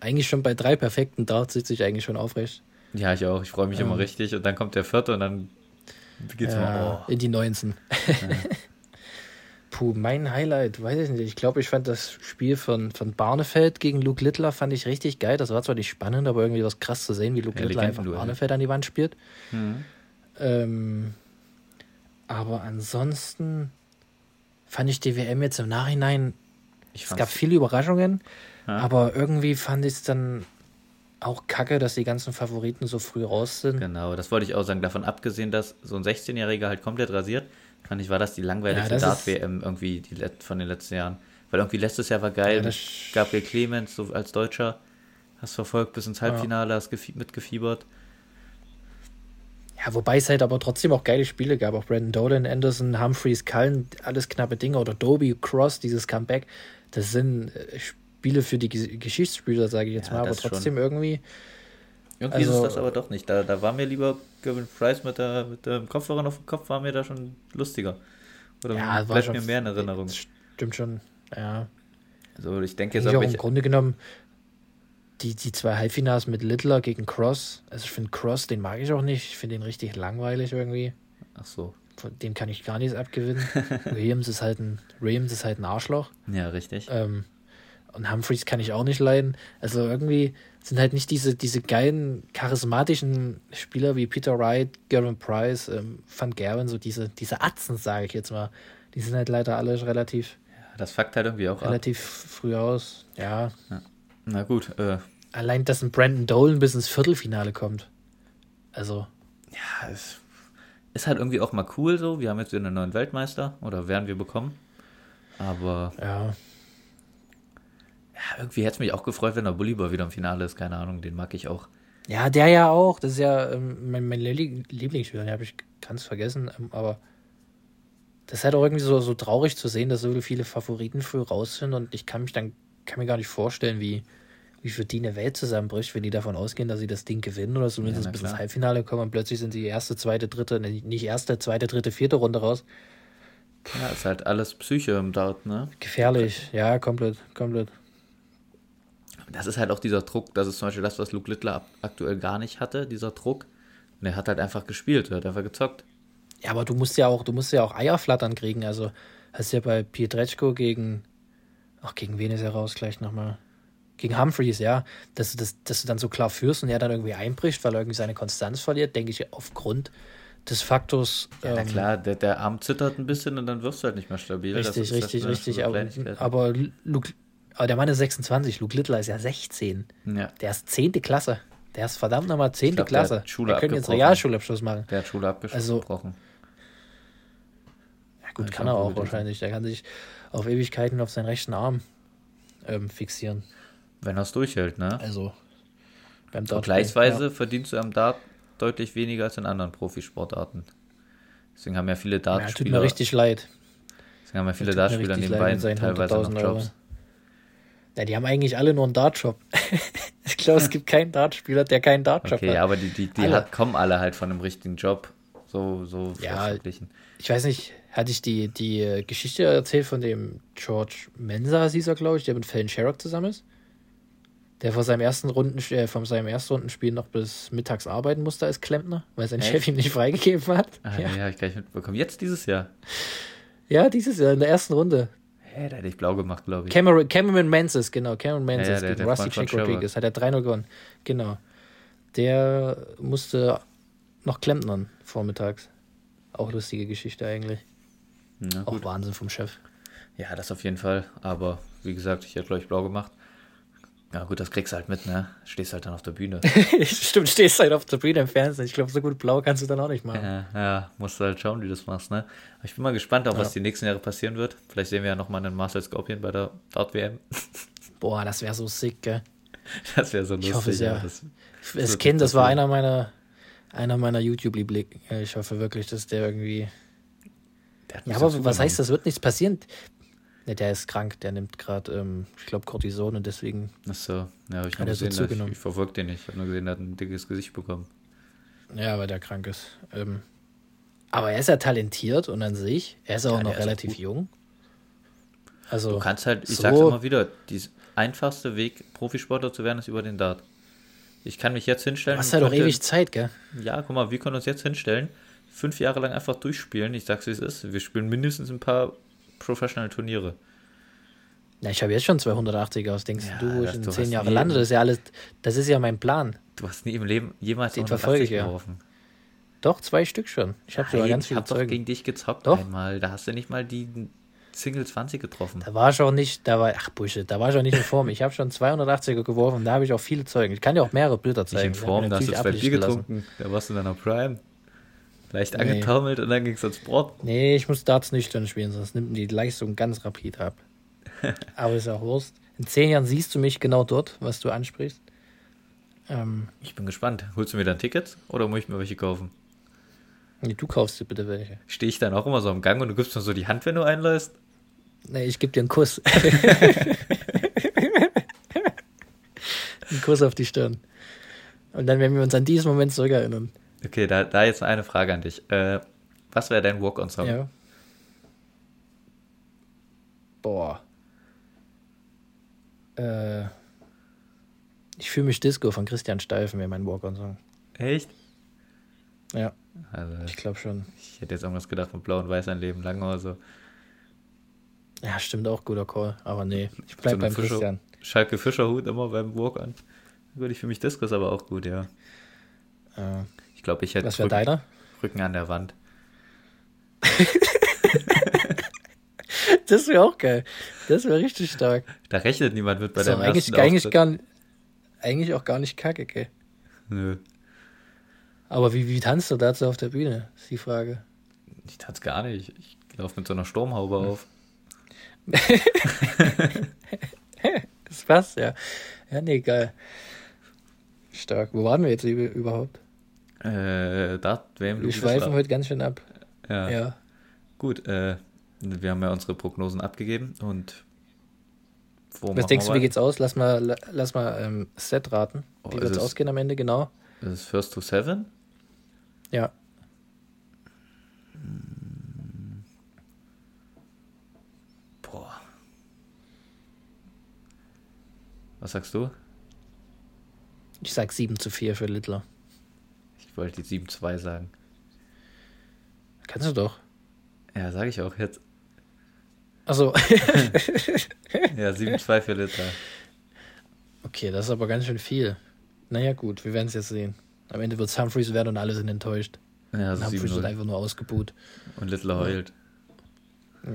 eigentlich schon bei drei perfekten Darts sitze ich eigentlich schon aufrecht. Ja, ich auch. Ich freue mich Ähm. immer richtig. Und dann kommt der vierte und dann geht's Ja, mal. Oh. In die 19. Puh, mein Highlight, weiß ich nicht. Ich glaube, ich fand das Spiel von, von Barnefeld gegen Luke Littler fand ich richtig geil. Das war zwar nicht spannend, aber irgendwie was krass zu sehen, wie Luke Ja, Littler einfach. Barnefeld an die Wand spielt. Mhm. Ähm, aber ansonsten fand ich die WM jetzt im Nachhinein, es gab viele Überraschungen, Ja. aber irgendwie fand ich es dann auch kacke, dass die ganzen Favoriten so früh raus sind. Genau, das wollte ich auch sagen. Davon abgesehen, dass so ein 16-Jähriger halt komplett rasiert, fand ich, war das die langweiligste Ja, Dart-WM irgendwie die, von den letzten Jahren. Weil irgendwie letztes Jahr war geil, Ja, Gabriel Clemens so als Deutscher. Hast verfolgt bis ins Halbfinale, hast gefie- mitgefiebert. Ja, wobei es halt aber trotzdem auch geile Spiele gab. Auch Brandon Dolan, Anderson, Humphreys, Cullen, alles knappe Dinge. Oder Doby, Cross, dieses Comeback. Das sind äh, Spiele für die Geschichtsspieler, sage ich jetzt ja, mal, aber trotzdem schon. irgendwie. Irgendwie also, ist das aber doch nicht. Da, da war mir lieber Gavin Price mit, der, mit dem Kopfhörer auf dem Kopf, war mir da schon lustiger. Oder ja, bleibt schon, mir mehr in Erinnerung. Stimmt schon, ja. Also ich denke jetzt auch im Grunde genommen die, die zwei Halbfinals mit Littler gegen Cross. Also ich finde Cross, den mag ich auch nicht. Ich finde ihn richtig langweilig irgendwie. Ach so. Von dem kann ich gar nichts abgewinnen. Williams ist halt ein Williams ist halt ein Arschloch. Ja, richtig. Ähm, und Humphreys kann ich auch nicht leiden. Also irgendwie sind halt nicht diese, diese geilen, charismatischen Spieler wie Peter Wright, Gavin Price, ähm, Van Gerwen, so diese, diese Atzen, sage ich jetzt mal. Die sind halt leider alle relativ. Ja, das fuckt halt irgendwie auch Relativ ab. früh aus, ja. ja. Na gut. Äh. Allein, dass ein Brandon Dolan bis ins Viertelfinale kommt. Also. Ja, es ist halt irgendwie auch mal cool so. Wir haben jetzt wieder einen neuen Weltmeister oder werden wir bekommen. Aber. Ja ja, irgendwie hätte es mich auch gefreut, wenn der Bulliber wieder im Finale ist. Keine Ahnung, den mag ich auch. Ja, der ja auch. Das ist ja ähm, mein, mein Lieblingsspieler. Den habe ich ganz vergessen. Ähm, aber das ist halt auch irgendwie so, so traurig zu sehen, dass so viele Favoriten früh raus sind. Und ich kann mich dann kann mir gar nicht vorstellen, wie, wie für die eine Welt zusammenbricht, wenn die davon ausgehen, dass sie das Ding gewinnen oder zumindest ja, bis ins Halbfinale kommen und plötzlich sind sie erste, zweite, dritte, nicht erste, zweite, dritte, vierte Runde raus. Ja, ist halt alles Psyche im Dart, ne? Gefährlich, ja, komplett, komplett das ist halt auch dieser Druck, das ist zum Beispiel das, was Luke Littler aktuell gar nicht hatte, dieser Druck. Und er hat halt einfach gespielt, er hat einfach gezockt. Ja, aber du musst ja auch, du musst ja auch Eierflattern kriegen. Also hast ja bei Pietreczko gegen, ach, gegen wen ist er raus gleich nochmal? Gegen Humphreys, ja, dass du, das, dass du dann so klar führst und er dann irgendwie einbricht, weil er irgendwie seine Konstanz verliert, denke ich, aufgrund des Faktors. Ja, na ähm, klar, der, der Arm zittert ein bisschen und dann wirst du halt nicht mehr stabil. Richtig, richtig, richtig. Aber, aber Luke, aber der Mann ist 26, Luke Littler ist ja 16. Ja. Der ist 10. Klasse. Der ist verdammt nochmal 10. Glaub, Klasse. Der, Schule der könnte jetzt Realschulabschluss machen. Der hat Schule abgebrochen. Also, ja gut, ich kann er auch wahrscheinlich. Der kann sich auf Ewigkeiten auf seinen rechten Arm ähm, fixieren. Wenn er es durchhält, ne? Also, beim Dart. Vergleichsweise ja. verdienst du am Dart deutlich weniger als in anderen Profisportarten. Deswegen haben ja viele Dartspieler. Ja, tut mir richtig leid. Deswegen haben ja viele Dartspieler nebenbei teilweise noch Jobs. Euro. Ja, die haben eigentlich alle nur einen Dartshop. ich glaube, es gibt keinen Dartspieler, der keinen Dartshop okay, hat. Okay, aber die, die, die hat, kommen alle halt von einem richtigen Job. So, so ja, ich weiß nicht, hatte ich die, die Geschichte erzählt von dem George Mensa, hieß er, glaube ich, der mit Fallon Sherrock zusammen ist? Der vor seinem ersten Runden, äh, von seinem ersten Rundenspiel noch bis mittags arbeiten musste als Klempner, weil sein Echt? Chef ihm nicht freigegeben hat. Ah, ja, ja ich gar nicht mitbekommen. Jetzt dieses Jahr. Ja, dieses Jahr in der ersten Runde. Hä, der hätte ich blau gemacht, glaube ich. Cameron, Cameron Menzies, genau. Cameron Menzies ja, ja, der, gegen der Rusty Chick Rodriguez. Hat er 3-0 gewonnen. Genau. Der musste noch klempnern vormittags. Auch lustige Geschichte eigentlich. Auch Wahnsinn vom Chef. Ja, das auf jeden Fall. Aber wie gesagt, ich hätte, glaube ich, blau gemacht. Ja, gut, das kriegst du halt mit, ne? Stehst halt dann auf der Bühne. Stimmt, stehst halt auf der Bühne im Fernsehen. Ich glaube, so gut blau kannst du dann auch nicht machen. Ja, ja, musst du halt schauen, wie du das machst, ne? Aber ich bin mal gespannt, auch ja. was die nächsten Jahre passieren wird. Vielleicht sehen wir ja nochmal einen Marcel Scorpion bei der Dart-WM. Boah, das wäre so sick, gell? Das wäre so lustig. Ich hoffe es ja. Das, das Kind, das war einer meiner, einer meiner YouTube-Lieblinge. Ich hoffe wirklich, dass der irgendwie. Der ja, aber was heißt, das wird nichts passieren? Ne, der ist krank, der nimmt gerade, ähm, ich glaube, Cortison und deswegen. Ach so, ja, habe ich nur gesehen, so ich, ich verfolge den nicht. Ich habe nur gesehen, er hat ein dickes Gesicht bekommen. Ja, weil der krank ist. Ähm, aber er ist ja talentiert und an sich, er ist auch ja, noch relativ jung. Also, du kannst halt, ich so sag's immer wieder, der einfachste Weg, Profisportler zu werden, ist über den Dart. Ich kann mich jetzt hinstellen. Du hast ja doch ewig Zeit, gell? Ja, guck mal, wir können uns jetzt hinstellen, fünf Jahre lang einfach durchspielen. Ich sag's, wie es ist. Wir spielen mindestens ein paar Professional-Turniere. Ja, ich habe jetzt schon 280er. Was denkst ja, du, wo ich in zehn Jahren lande? Das ist ja alles, das ist ja mein Plan. Du hast nie im Leben jemals Den verfolge ich ja. geworfen. Doch, zwei Stück schon. Ich habe sogar ganz viele Ich habe gegen dich gezockt doch. einmal. Da hast du nicht mal die Single 20 getroffen. Da war ich auch nicht, da war, ach Bullshit, da war ich auch nicht in Form. Ich habe schon 280er geworfen, da habe ich auch viele Zeugen. Ich kann dir auch mehrere Bilder zeigen. Nicht in Form, da hast du zwei Bier getrunken, da warst du in deiner Prime. Leicht nee. angetaumelt und dann ging es ans Brot. Nee, ich muss Darts nüchtern spielen, sonst nimmt die Leistung ganz rapid ab. Aber ist auch Wurst. In zehn Jahren siehst du mich genau dort, was du ansprichst. Ähm, ich bin gespannt. Holst du mir dann Tickets oder muss ich mir welche kaufen? Nee, du kaufst dir bitte welche. Stehe ich dann auch immer so am Gang und du gibst mir so die Hand, wenn du einläufst? Nee, ich gebe dir einen Kuss. einen Kuss auf die Stirn. Und dann werden wir uns an diesen Moment zurückerinnern. Okay, da, da jetzt eine Frage an dich. Äh, was wäre dein Walk-on-Song? Ja. Boah. Äh, ich fühle mich Disco von Christian Steifen wäre mein Walk-on-Song. Echt? Ja, Also, ich glaube schon. ich hätte jetzt irgendwas gedacht von Blau und Weiß ein Leben lang oder so. Ja, stimmt auch, guter Call. Aber nee, ich bleib So beim Fischer- Christian. Schalke Fischerhut immer beim Walk-on. Gut, ich für mich Disco ist aber auch gut, ja. Äh, Ich glaube, ich hätte was Rücken, deiner? Rücken an der Wand. Das wäre auch geil. Das wäre richtig stark. Da rechnet niemand mit bei eigentlich, ersten eigentlich, Auftritt. gar, eigentlich auch gar nicht kacke, gell? Nö, Aber wie, wie tanzt du dazu auf der Bühne? Ist die Frage. ich tanze gar nicht. Ich laufe mit so einer Sturmhaube auf. Das passt, ja. Ja, nee, geil. Stark. Wo waren wir jetzt über- überhaupt? Äh, da, WM Wir schweifen heute ganz schön ab. Ja. Ja. Gut, äh, wir haben ja unsere Prognosen abgegeben und wo Was denkst du, wie geht's aus? Lass mal, la- lass mal ähm, Set raten. Oh, Wie es wird's ausgehen am Ende, genau? Das ist First to Seven? Ja. Boah. Was sagst du? Ich sag 7 zu 4 für Littler. Ich wollte die 7-2 sagen. Kannst du doch. Ja, sage ich auch jetzt. Achso. Ja, 7-2 für Liter. okay, das ist aber ganz schön viel. Naja, gut, wir werden es jetzt sehen. Am Ende wird Humphreys werden und alle sind enttäuscht. Ja, Und also Humphreys wird 7-0. einfach nur ausgebuht. Und Littler heult.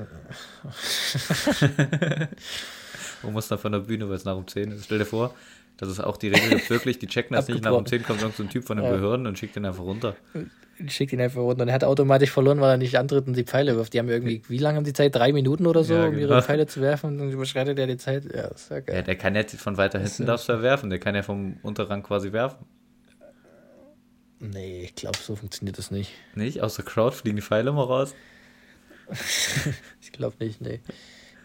Wo muss dann von der Bühne, weil es nach um 10 ist? Stell dir vor, das ist auch die Regel gibt wirklich, die checken das nicht, nach um Abgebrochen. 10 kommt so ein Typ von den Ja. Behörden und schickt den einfach runter. Schickt ihn einfach runter und er hat automatisch verloren, weil er nicht antritt und die Pfeile wirft. Die haben irgendwie, wie lange haben die Zeit? Drei Minuten oder so, Ja, um genau. ihre Pfeile zu werfen und dann überschreitet er die Zeit. Ja, das ist ja Ja, geil. der kann ja von weiter hinten darfst du ja werfen, der kann ja vom Unterrang quasi werfen. Nee, ich glaube, so funktioniert das nicht. Nicht? Aus der Crowd fliegen die Pfeile immer raus. Ich glaube nicht, nee.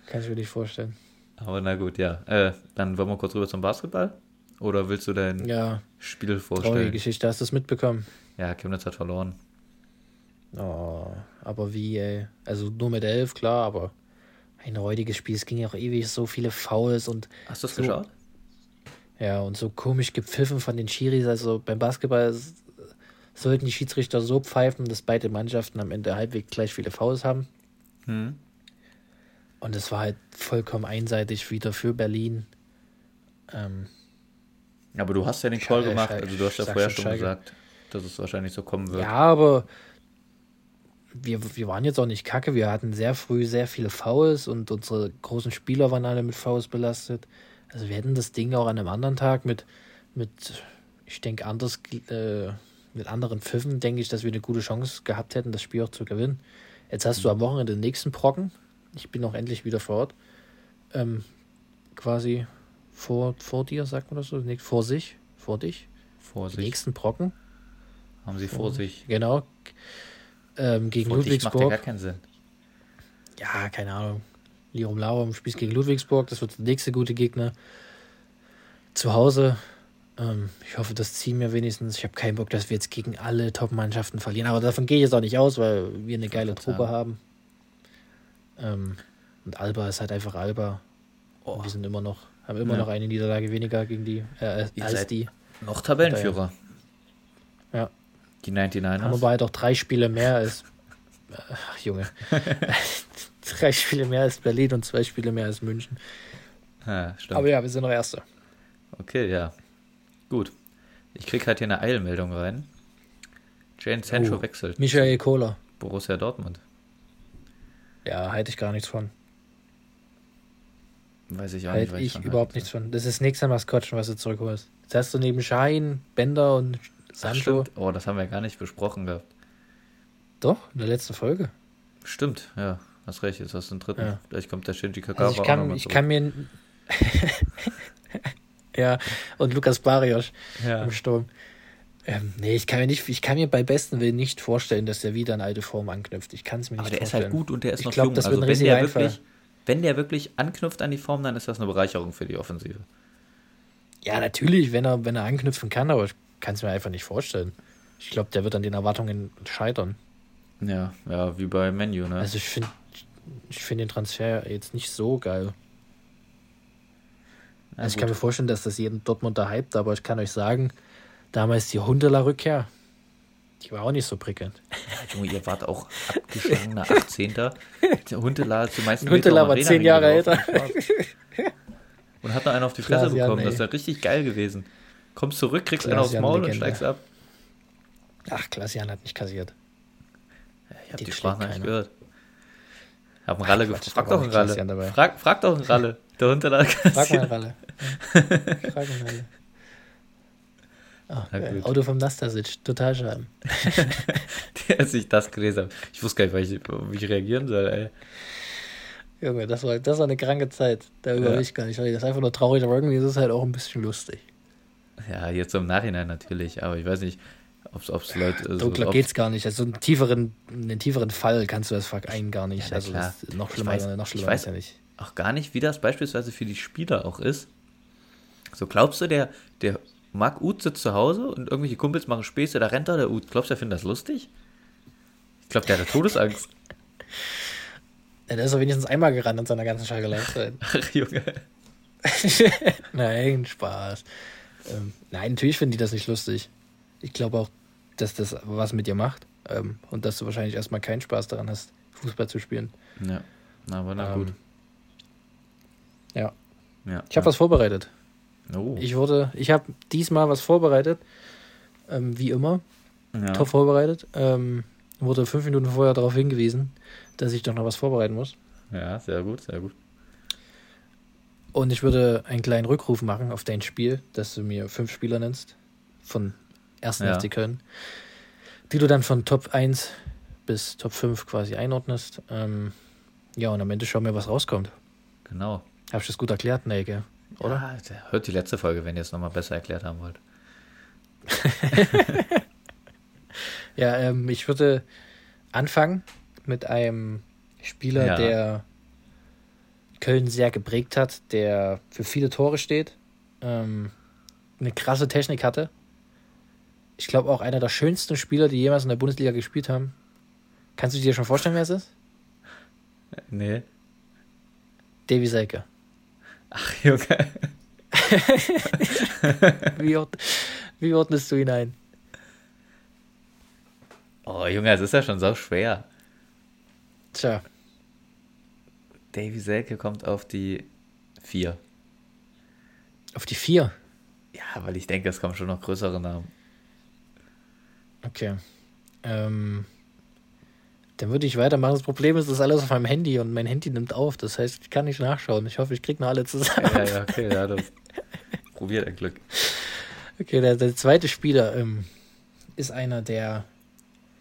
Kann ich mir nicht vorstellen. Aber na gut, ja. Äh, dann wollen wir kurz rüber zum Basketball. Oder willst du dein Ja, Spiel traurige vorstellen? Geschichte. Hast du es mitbekommen? Ja, Chemnitz hat verloren. Oh, aber wie, ey? Also nur mit elf, klar, aber ein räudiges Spiel. Es ging ja auch ewig, so viele Fouls und Hast du es So. geschaut? ja, und so komisch gepfiffen von den Schiris. Also beim Basketball sollten die Schiedsrichter so pfeifen, dass beide Mannschaften am Ende halbwegs gleich viele Fouls haben. Hm. Und es war halt vollkommen einseitig wieder für Berlin. Ähm, Aber du hast ja den Call gemacht, also du hast ja vorher schon gesagt, dass es wahrscheinlich so kommen wird. ja, aber wir, wir waren jetzt auch nicht kacke. Wir hatten sehr früh sehr viele Fouls und unsere großen Spieler waren alle mit Fouls belastet. Also wir hätten das Ding auch an einem anderen Tag mit, mit ich denke, anders, äh, mit anderen Pfiffen, denke ich, dass wir eine gute Chance gehabt hätten, das Spiel auch zu gewinnen. Jetzt hast du am Wochenende den nächsten Brocken. Ich bin auch endlich wieder vor Ort. Ähm, quasi vor, vor dir, sagt man das so? Nee, Vor sich, vor dich. Vor Den sich. nächsten Brocken. Haben sie vor sich. Genau. Ähm, gegen Vor dich macht ja Ludwigsburg. gar keinen Sinn. Ja, keine Ahnung. Lirum Laurum spielt gegen Ludwigsburg. Das wird der nächste gute Gegner. Zu Hause. Ähm, ich hoffe, das ziehen wir wenigstens. Ich habe keinen Bock, dass wir jetzt gegen alle Top-Mannschaften verlieren. Aber davon gehe ich jetzt auch nicht aus, weil wir eine geile Truppe haben. Ähm, und Alba ist halt einfach Alba. Oh, Und wir sind immer noch, haben immer Ja. noch eine Niederlage weniger gegen die, äh, Ihr als die. noch Tabellenführer. Ja. Die Haben 99ers. aber halt auch drei Spiele mehr als. Ach, Junge. drei Spiele mehr als Berlin und zwei Spiele mehr als München. Ja, stimmt. Aber ja, wir sind noch Erster. Okay, ja. Gut. Ich krieg halt hier eine Eilmeldung rein. Jane Sancho Oh, wechselt. Michael Kohler. Borussia Dortmund. Ja, halte ich gar nichts von. Weiß ich auch nicht. Halte was ich überhaupt nichts von. Das ist das nächste Maskottchen, was du zurückholst. Jetzt hast du neben Schein, Bender und. Ach, Sancho. Oh, das haben wir gar nicht besprochen gehabt. Doch, in der letzten Folge. Stimmt, ja. Hast recht, jetzt hast du den dritten. Ja. Vielleicht kommt der Shinji Kagawa Also ich kann, ich zurück. kann mir. ja, und Lukas Barrios ja. im Sturm. Ähm, nee, ich kann, mir nicht, ich kann mir bei besten Willen nicht vorstellen, dass er wieder an alte Form anknüpft. Ich kann es mir nicht Aber der vorstellen. ist halt gut und der ist ich noch glaub, jung. Das also wird ein wenn der, Einfall. wirklich, wenn der wirklich anknüpft an die Form, dann ist das eine Bereicherung für die Offensive. Ja, natürlich, wenn er, wenn er anknüpfen kann, aber ich kann es mir einfach nicht vorstellen. Ich glaube, der wird an den Erwartungen scheitern. Ja, ja, wie bei Menu, ne? Also ich finde ich find den Transfer jetzt nicht so geil. Na Also ich kann mir vorstellen, dass das jeden Dortmunder hypt, aber ich kann euch sagen, damals die Hundeler-Rückkehr, die war auch nicht so prickelnd. Ja, Junge, ihr wart auch abgeschlagener 18. Der Huntelaar ist die meisten um war zehn Jahre älter. Und hat noch einen auf die Fresse Klaas-Jan, bekommen. Das ey. ist ja richtig geil gewesen. Kommst zurück, kriegst einen aufs Maul und Legende. steigst ab. Ach, Klaas-Jan hat nicht kassiert. Ich hab die schlägt Sprachen nicht gehört. Hab einen Ralle gefragt. Frag doch einen Ralle. Frag, frag doch einen Ralle. Der Huntelaar Frag mal kassiert. Ralle. Frag mal Ralle. Ah, geil. gut. Auto vom Nastasic, total schade. Als ich das gelesen habe. Ich wusste gar nicht, wie ich, ich reagieren soll, ey. Junge, das war, das war eine kranke Zeit. Darüber Ja. will ich gar nicht reden. Das ist einfach nur traurig, aber irgendwie ist es halt auch ein bisschen lustig. Ja, jetzt so im Nachhinein natürlich, aber ich weiß nicht, ob es Leute. Also, Dunkler ob's- geht's gar nicht. Also einen tieferen, einen tieferen Fall kannst du das Verein gar nicht. Ja, also klar. das ist noch Ich schlimmer, weiß- noch ich schlimmer weiß- ist ja nicht. auch gar nicht, wie das beispielsweise für die Spieler auch ist. So, glaubst du, der, der Marc Uth sitzt zu Hause und irgendwelche Kumpels machen Späße, da rennt da der Uth. Glaubst du, der findet das lustig? Ich glaube, der hat Todesangst. Ja, der ist doch wenigstens einmal gerannt in seiner ganzen Schalke Laufzeit. Ach, Junge. Nein, Spaß. Ähm, nein, natürlich finden die das nicht lustig. Ich glaube auch, dass das was mit dir macht. Ähm, und dass du wahrscheinlich erstmal keinen Spaß daran hast, Fußball zu spielen. Ja, na, aber na Ähm, gut. Ja. Ja. Ich habe was vorbereitet. Oh. Ich wurde, ich habe diesmal was vorbereitet. Ähm, wie immer. ja. top vorbereitet. Ähm, wurde fünf Minuten vorher darauf hingewiesen, dass ich doch noch was vorbereiten muss. ja, sehr gut, sehr gut. Und ich würde einen kleinen Rückruf machen auf dein Spiel, dass du mir fünf Spieler nennst von 1. Ja. FC Köln, die du dann von Top 1 bis Top 5 quasi einordnest. Ähm, ja, und am Ende schauen wir, was rauskommt. Genau. Habe ich das gut erklärt, Nelke? Oder? Ja, hört die letzte Folge, wenn ihr es nochmal besser erklärt haben wollt. Ja, ähm, ich würde anfangen mit einem Spieler, Ja. der Köln sehr geprägt hat, der für viele Tore steht, ähm, eine krasse Technik hatte. Ich glaube auch einer der schönsten Spieler, die jemals in der Bundesliga gespielt haben. Kannst du dir schon vorstellen, wer es ist? Nee. Davy Selke. Ach, Junge. Wie, ord wie ordnest du ihn ein? Oh, Junge, es ist ja schon so schwer. Tja, Davy Selke kommt auf die 4. auf die vier. Ja, weil ich denke, es kommen schon noch größere Namen. Okay. Ähm, dann würde ich weitermachen. Das Problem ist, das ist alles auf meinem Handy und mein Handy nimmt auf. Das heißt, ich kann nicht nachschauen. Ich hoffe, ich kriege noch alle zusammen. Ja, ja, okay, ja, das. Probier dein Glück. Okay, der, der zweite Spieler ähm, ist einer, der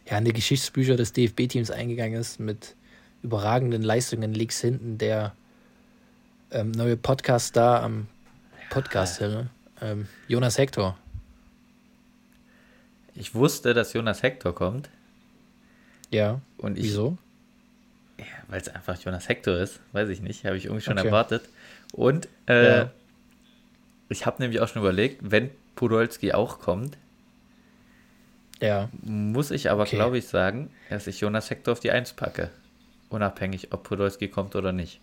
ja in die Geschichtsbücher des DFB-Teams eingegangen ist mit überragenden Leistungen links hinten, der ähm, neue Podcast-Star am Podcast, ne? ähm, Jonas Hector. Ich wusste, dass Jonas Hector kommt. Ja, Und ich, wieso? Ja, weil es einfach Jonas Hector ist, weiß ich nicht, habe ich irgendwie schon Okay. erwartet. Und äh, Ja. ich habe nämlich auch schon überlegt, wenn Podolski auch kommt, Ja, muss ich aber, Okay. glaube ich, sagen, dass ich Jonas Hector auf die 1 packe. Unabhängig, ob Podolski kommt oder nicht.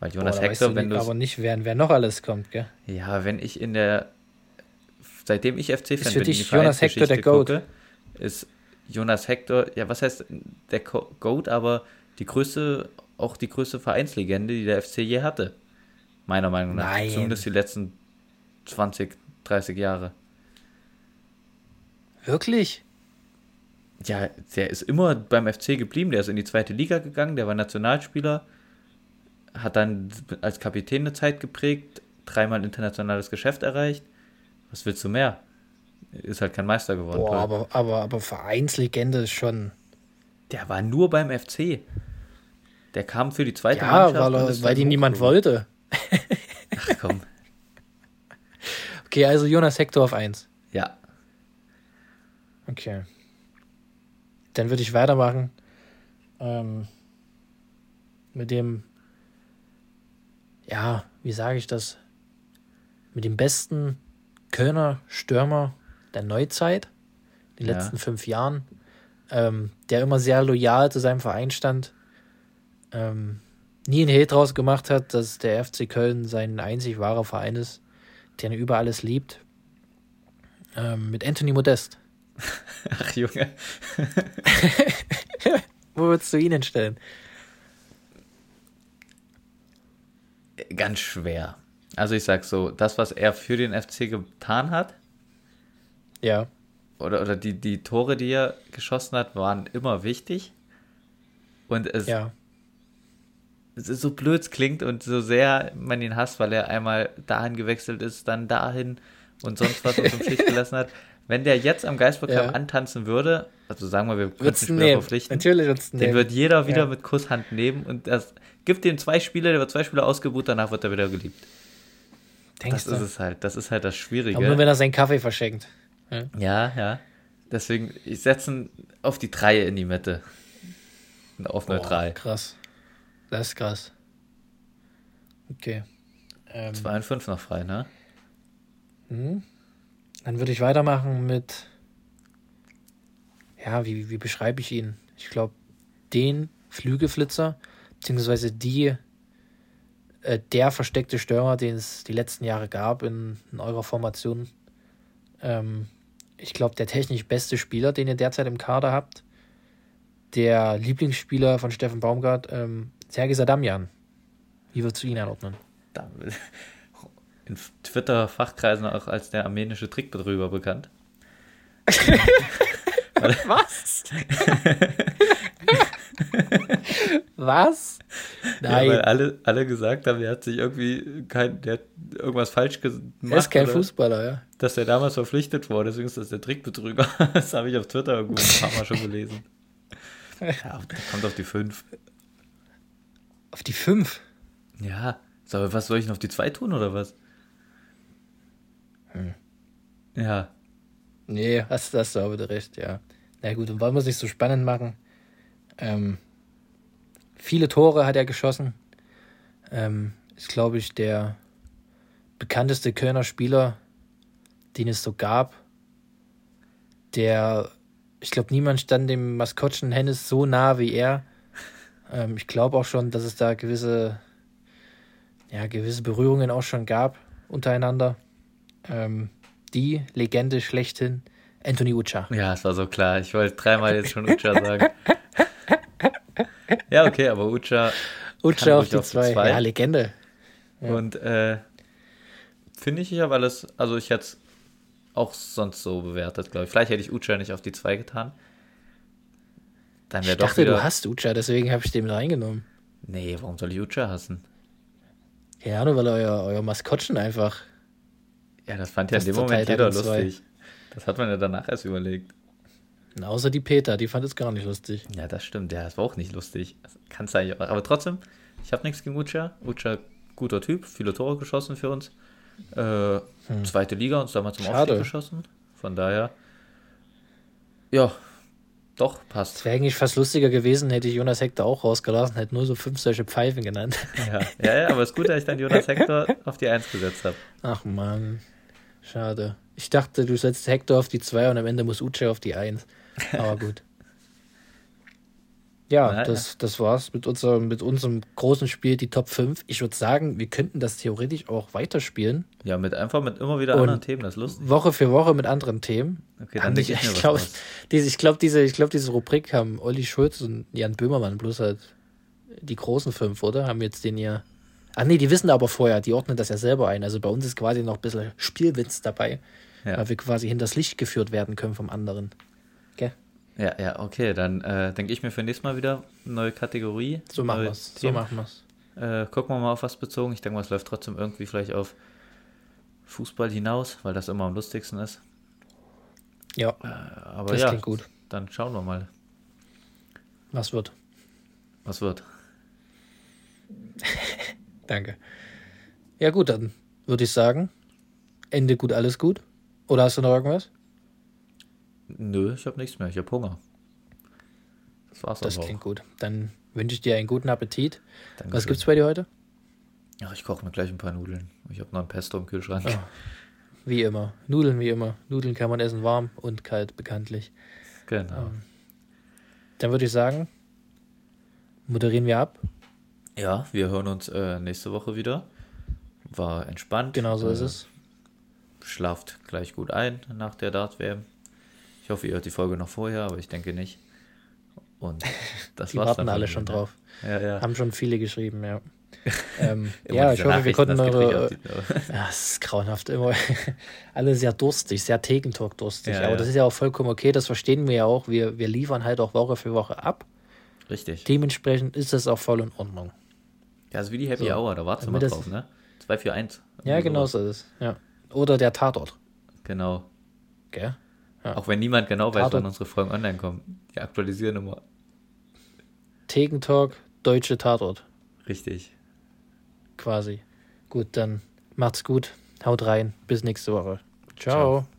Weil Jonas Boah, da weißt Hector, du wenn du aber nicht, wer, wer noch alles kommt, gell? Ja, wenn ich in der. Seitdem ich FC-Fan bin, für dich Jonas Hector der Goat? gucke, ist Jonas Hector, ja, was heißt der Goat, aber die größte, auch die größte Vereinslegende, die der FC je hatte. Meiner Meinung nach. Nein. Zumindest die letzten 20, 30 Jahre. Wirklich? Ja, der ist immer beim FC geblieben, der ist in die zweite Liga gegangen, der war Nationalspieler, hat dann als Kapitän eine Zeit geprägt, dreimal internationales Geschäft erreicht. Was willst du mehr? Ist halt kein Meister geworden. Boah, aber, aber, aber Vereinslegende ist schon. Der war nur beim FC. Der kam für die zweite Ja, Mannschaft. weil, er- weil die niemand wollte. Ach komm. Okay, also Jonas Hector auf 1. Ja. Okay. Dann würde ich weitermachen. Ähm, mit dem, ja, wie sage ich das? Mit dem besten Kölner Stürmer der Neuzeit, den Ja. letzten fünf Jahren, ähm, der immer sehr loyal zu seinem Verein stand, ähm, nie einen Hate draus gemacht hat, dass der FC Köln sein einzig wahrer Verein ist, den er über alles liebt. Ähm, mit Anthony Modest. Ach, Junge. Wo würdest du ihn hinstellen? Ganz schwer. Also ich sag so, das, was er für den FC getan hat, Ja, oder, oder die, die Tore, die er geschossen hat, waren immer wichtig. Und es, ja, es ist so blöd es klingt und so sehr man ihn hasst, weil er einmal dahin gewechselt ist, dann dahin und sonst was uns im Stich gelassen hat. Wenn der jetzt am Geisbockheim Ja. antanzen würde, also sagen wir, wir können den du Spieler nehmen. verpflichten, Natürlich du den nehmen. wird jeder wieder Ja. mit Kusshand nehmen und das gibt dem zwei Spiele, der wird zwei Spiele ausgebucht, danach wird er wieder geliebt. Denkst Das ist du? es halt, das ist halt das Schwierige. Aber nur wenn er seinen Kaffee verschenkt. Ja, ja. Deswegen, ich setze ihn auf die Dreie in die Mitte. Auf neutral. krass. Das ist krass. Okay. Ähm, 2 und 5 noch frei, ne? mhm. Dann würde ich weitermachen mit. Ja, wie, wie beschreibe ich ihn? Ich glaube, den Flügelflitzer, beziehungsweise die, äh, der versteckte Stürmer, den es die letzten Jahre gab in, in eurer Formation. Ähm, ich glaube, der technisch beste Spieler, den ihr derzeit im Kader habt. Der Lieblingsspieler von Steffen Baumgart, ähm, Sergei Sadamjan. Wie würdest du ihn einordnen? In Twitter-Fachkreisen auch als der armenische Trickbetrüger bekannt. Was? Was? Ja, weil Nein, alle, alle gesagt haben, der hat sich irgendwie kein, der hat irgendwas falsch gemacht. er ist kein Fußballer, ja. Dass er damals verpflichtet wurde, deswegen ist das der Trickbetrüger. Das habe ich auf Twitter irgendwo ein paar Mal schon gelesen. Ja, der kommt auf die 5. Auf die 5. Ja, so, was soll ich noch auf die 2 tun oder was? Hm. Ja, Nee, hast, hast du aber recht, ja. Na gut, und wollen wir es nicht so spannend machen? Ähm, viele Tore hat er geschossen. Ähm, ist, glaube ich, der bekannteste Kölner Spieler, den es so gab. Der, ich glaube, niemand stand dem Maskottchen Hennes so nah wie er. Ähm, ich glaube auch schon, dass es da gewisse, ja, gewisse Berührungen auch schon gab untereinander. Ähm, die Legende schlechthin, Anthony Ucha. ja, es war so klar. Ich wollte dreimal jetzt schon Ucha sagen. ja, okay, aber Ucha Ucha auf die auf die zwei. zwei. Ja, Legende. Ja. und äh, finde ich, ich habe alles, also ich hätte es auch sonst so bewertet, glaube ich. Vielleicht hätte ich Ucha nicht auf die 2 getan. Dann wäre Ich doch dachte, wieder. du hast Ucha, deswegen habe ich den mit reingenommen. Nee, warum soll ich Ucha hassen? Ja, nur weil euer, euer Maskottchen einfach. Ja, das fand ja Das in dem Moment jeder in zwei. lustig. Das hat man ja danach erst überlegt. Außer die Peter, die fand es gar nicht lustig. Ja, das stimmt. Ja, das war auch nicht lustig. Eigentlich auch. Aber trotzdem, ich habe nichts gegen Ucha. Ucha, guter Typ, viele Tore geschossen für uns. Äh, Zweite Liga, uns damals zum Hm. Schade. Aufstieg geschossen. Von daher, ja, doch, passt. Es wäre eigentlich fast lustiger gewesen, hätte ich Jonas Hector auch rausgelassen, hätte nur so fünf solche Pfeifen genannt. Ja, ja, ja aber es ist gut, dass ich dann Jonas Hector auf die 1 gesetzt habe. Ach man, schade. Ich dachte, du setzt Hector auf die 2 und am Ende muss Uche auf die 1. Aber gut. Ja, das, das war's mit unserem, mit unserem großen Spiel, die Top 5. Ich würde sagen, wir könnten das theoretisch auch weiterspielen. Ja, mit einfach mit immer wieder Und- anderen Themen, das ist lustig. Woche für Woche mit anderen Themen. Okay, dann ich ich glaube, diese, ich glaube, diese, ich glaube, diese Rubrik haben Olli Schulz und Jan Böhmermann bloß halt die großen fünf, oder? Haben jetzt den hier. Ach nee, die wissen aber vorher, die ordnen das ja selber ein. Also bei uns ist quasi noch ein bisschen Spielwitz dabei, Ja. weil wir quasi hinters Licht geführt werden können vom anderen. Ja, ja, okay, dann äh, denke ich mir für nächstes Mal wieder eine neue Kategorie. So machen neue wir's. So machen wir's. Äh, gucken wir mal auf was bezogen. Ich denke mal, es läuft trotzdem irgendwie vielleicht auf Fußball hinaus, weil das immer am lustigsten ist. Ja, Äh, aber das ja, klingt gut. dann schauen wir mal, Was wird? was wird. Danke. Ja, gut, dann würde ich sagen, Ende gut, alles gut. Oder hast du noch irgendwas? Nö, ich habe nichts mehr. Ich habe Hunger. Das war's Das klingt auch. gut. Dann wünsche ich dir einen guten Appetit. Dankeschön. Was gibt's bei dir heute? Ja, ich koche mir gleich ein paar Nudeln. Ich habe noch ein Pesto im Kühlschrank. Oh, wie immer. Nudeln wie immer. Nudeln kann man essen warm und kalt, bekanntlich. Genau. Ähm, dann würde ich sagen, moderieren wir ab. Ja, wir hören uns äh, nächste Woche wieder. War entspannt. Genau so äh, ist es. Schlaft gleich gut ein nach der Dart-WM. Ich hoffe, ihr hört die Folge noch vorher, aber ich denke nicht. Und das die war's warten alle schon ne? drauf. Ja, ja. Haben schon viele geschrieben, ja. ähm, ja, ich hoffe, wir konnten eure. ja, es ist grauenhaft immer. alle sehr durstig, sehr Tegentalk durstig. Ja, aber ja. das ist ja auch vollkommen okay, das verstehen wir ja auch. Wir, wir liefern halt auch Woche für Woche ab. Richtig. Dementsprechend ist das auch voll in Ordnung. Ja, also wie die Happy so, Hour, da warten wir drauf, ne? 2 für 1. Ja, genau so ist es. Ja. Oder der Tatort. Genau. Gell? Ja. Auch wenn niemand genau weiß, Tatort. wann unsere Folgen online kommen. Die aktualisieren immer. Tegentalk, deutsche Tatort. Richtig. Quasi. Gut, dann macht's gut. Haut rein. Bis nächste Woche. Ciao. Ciao.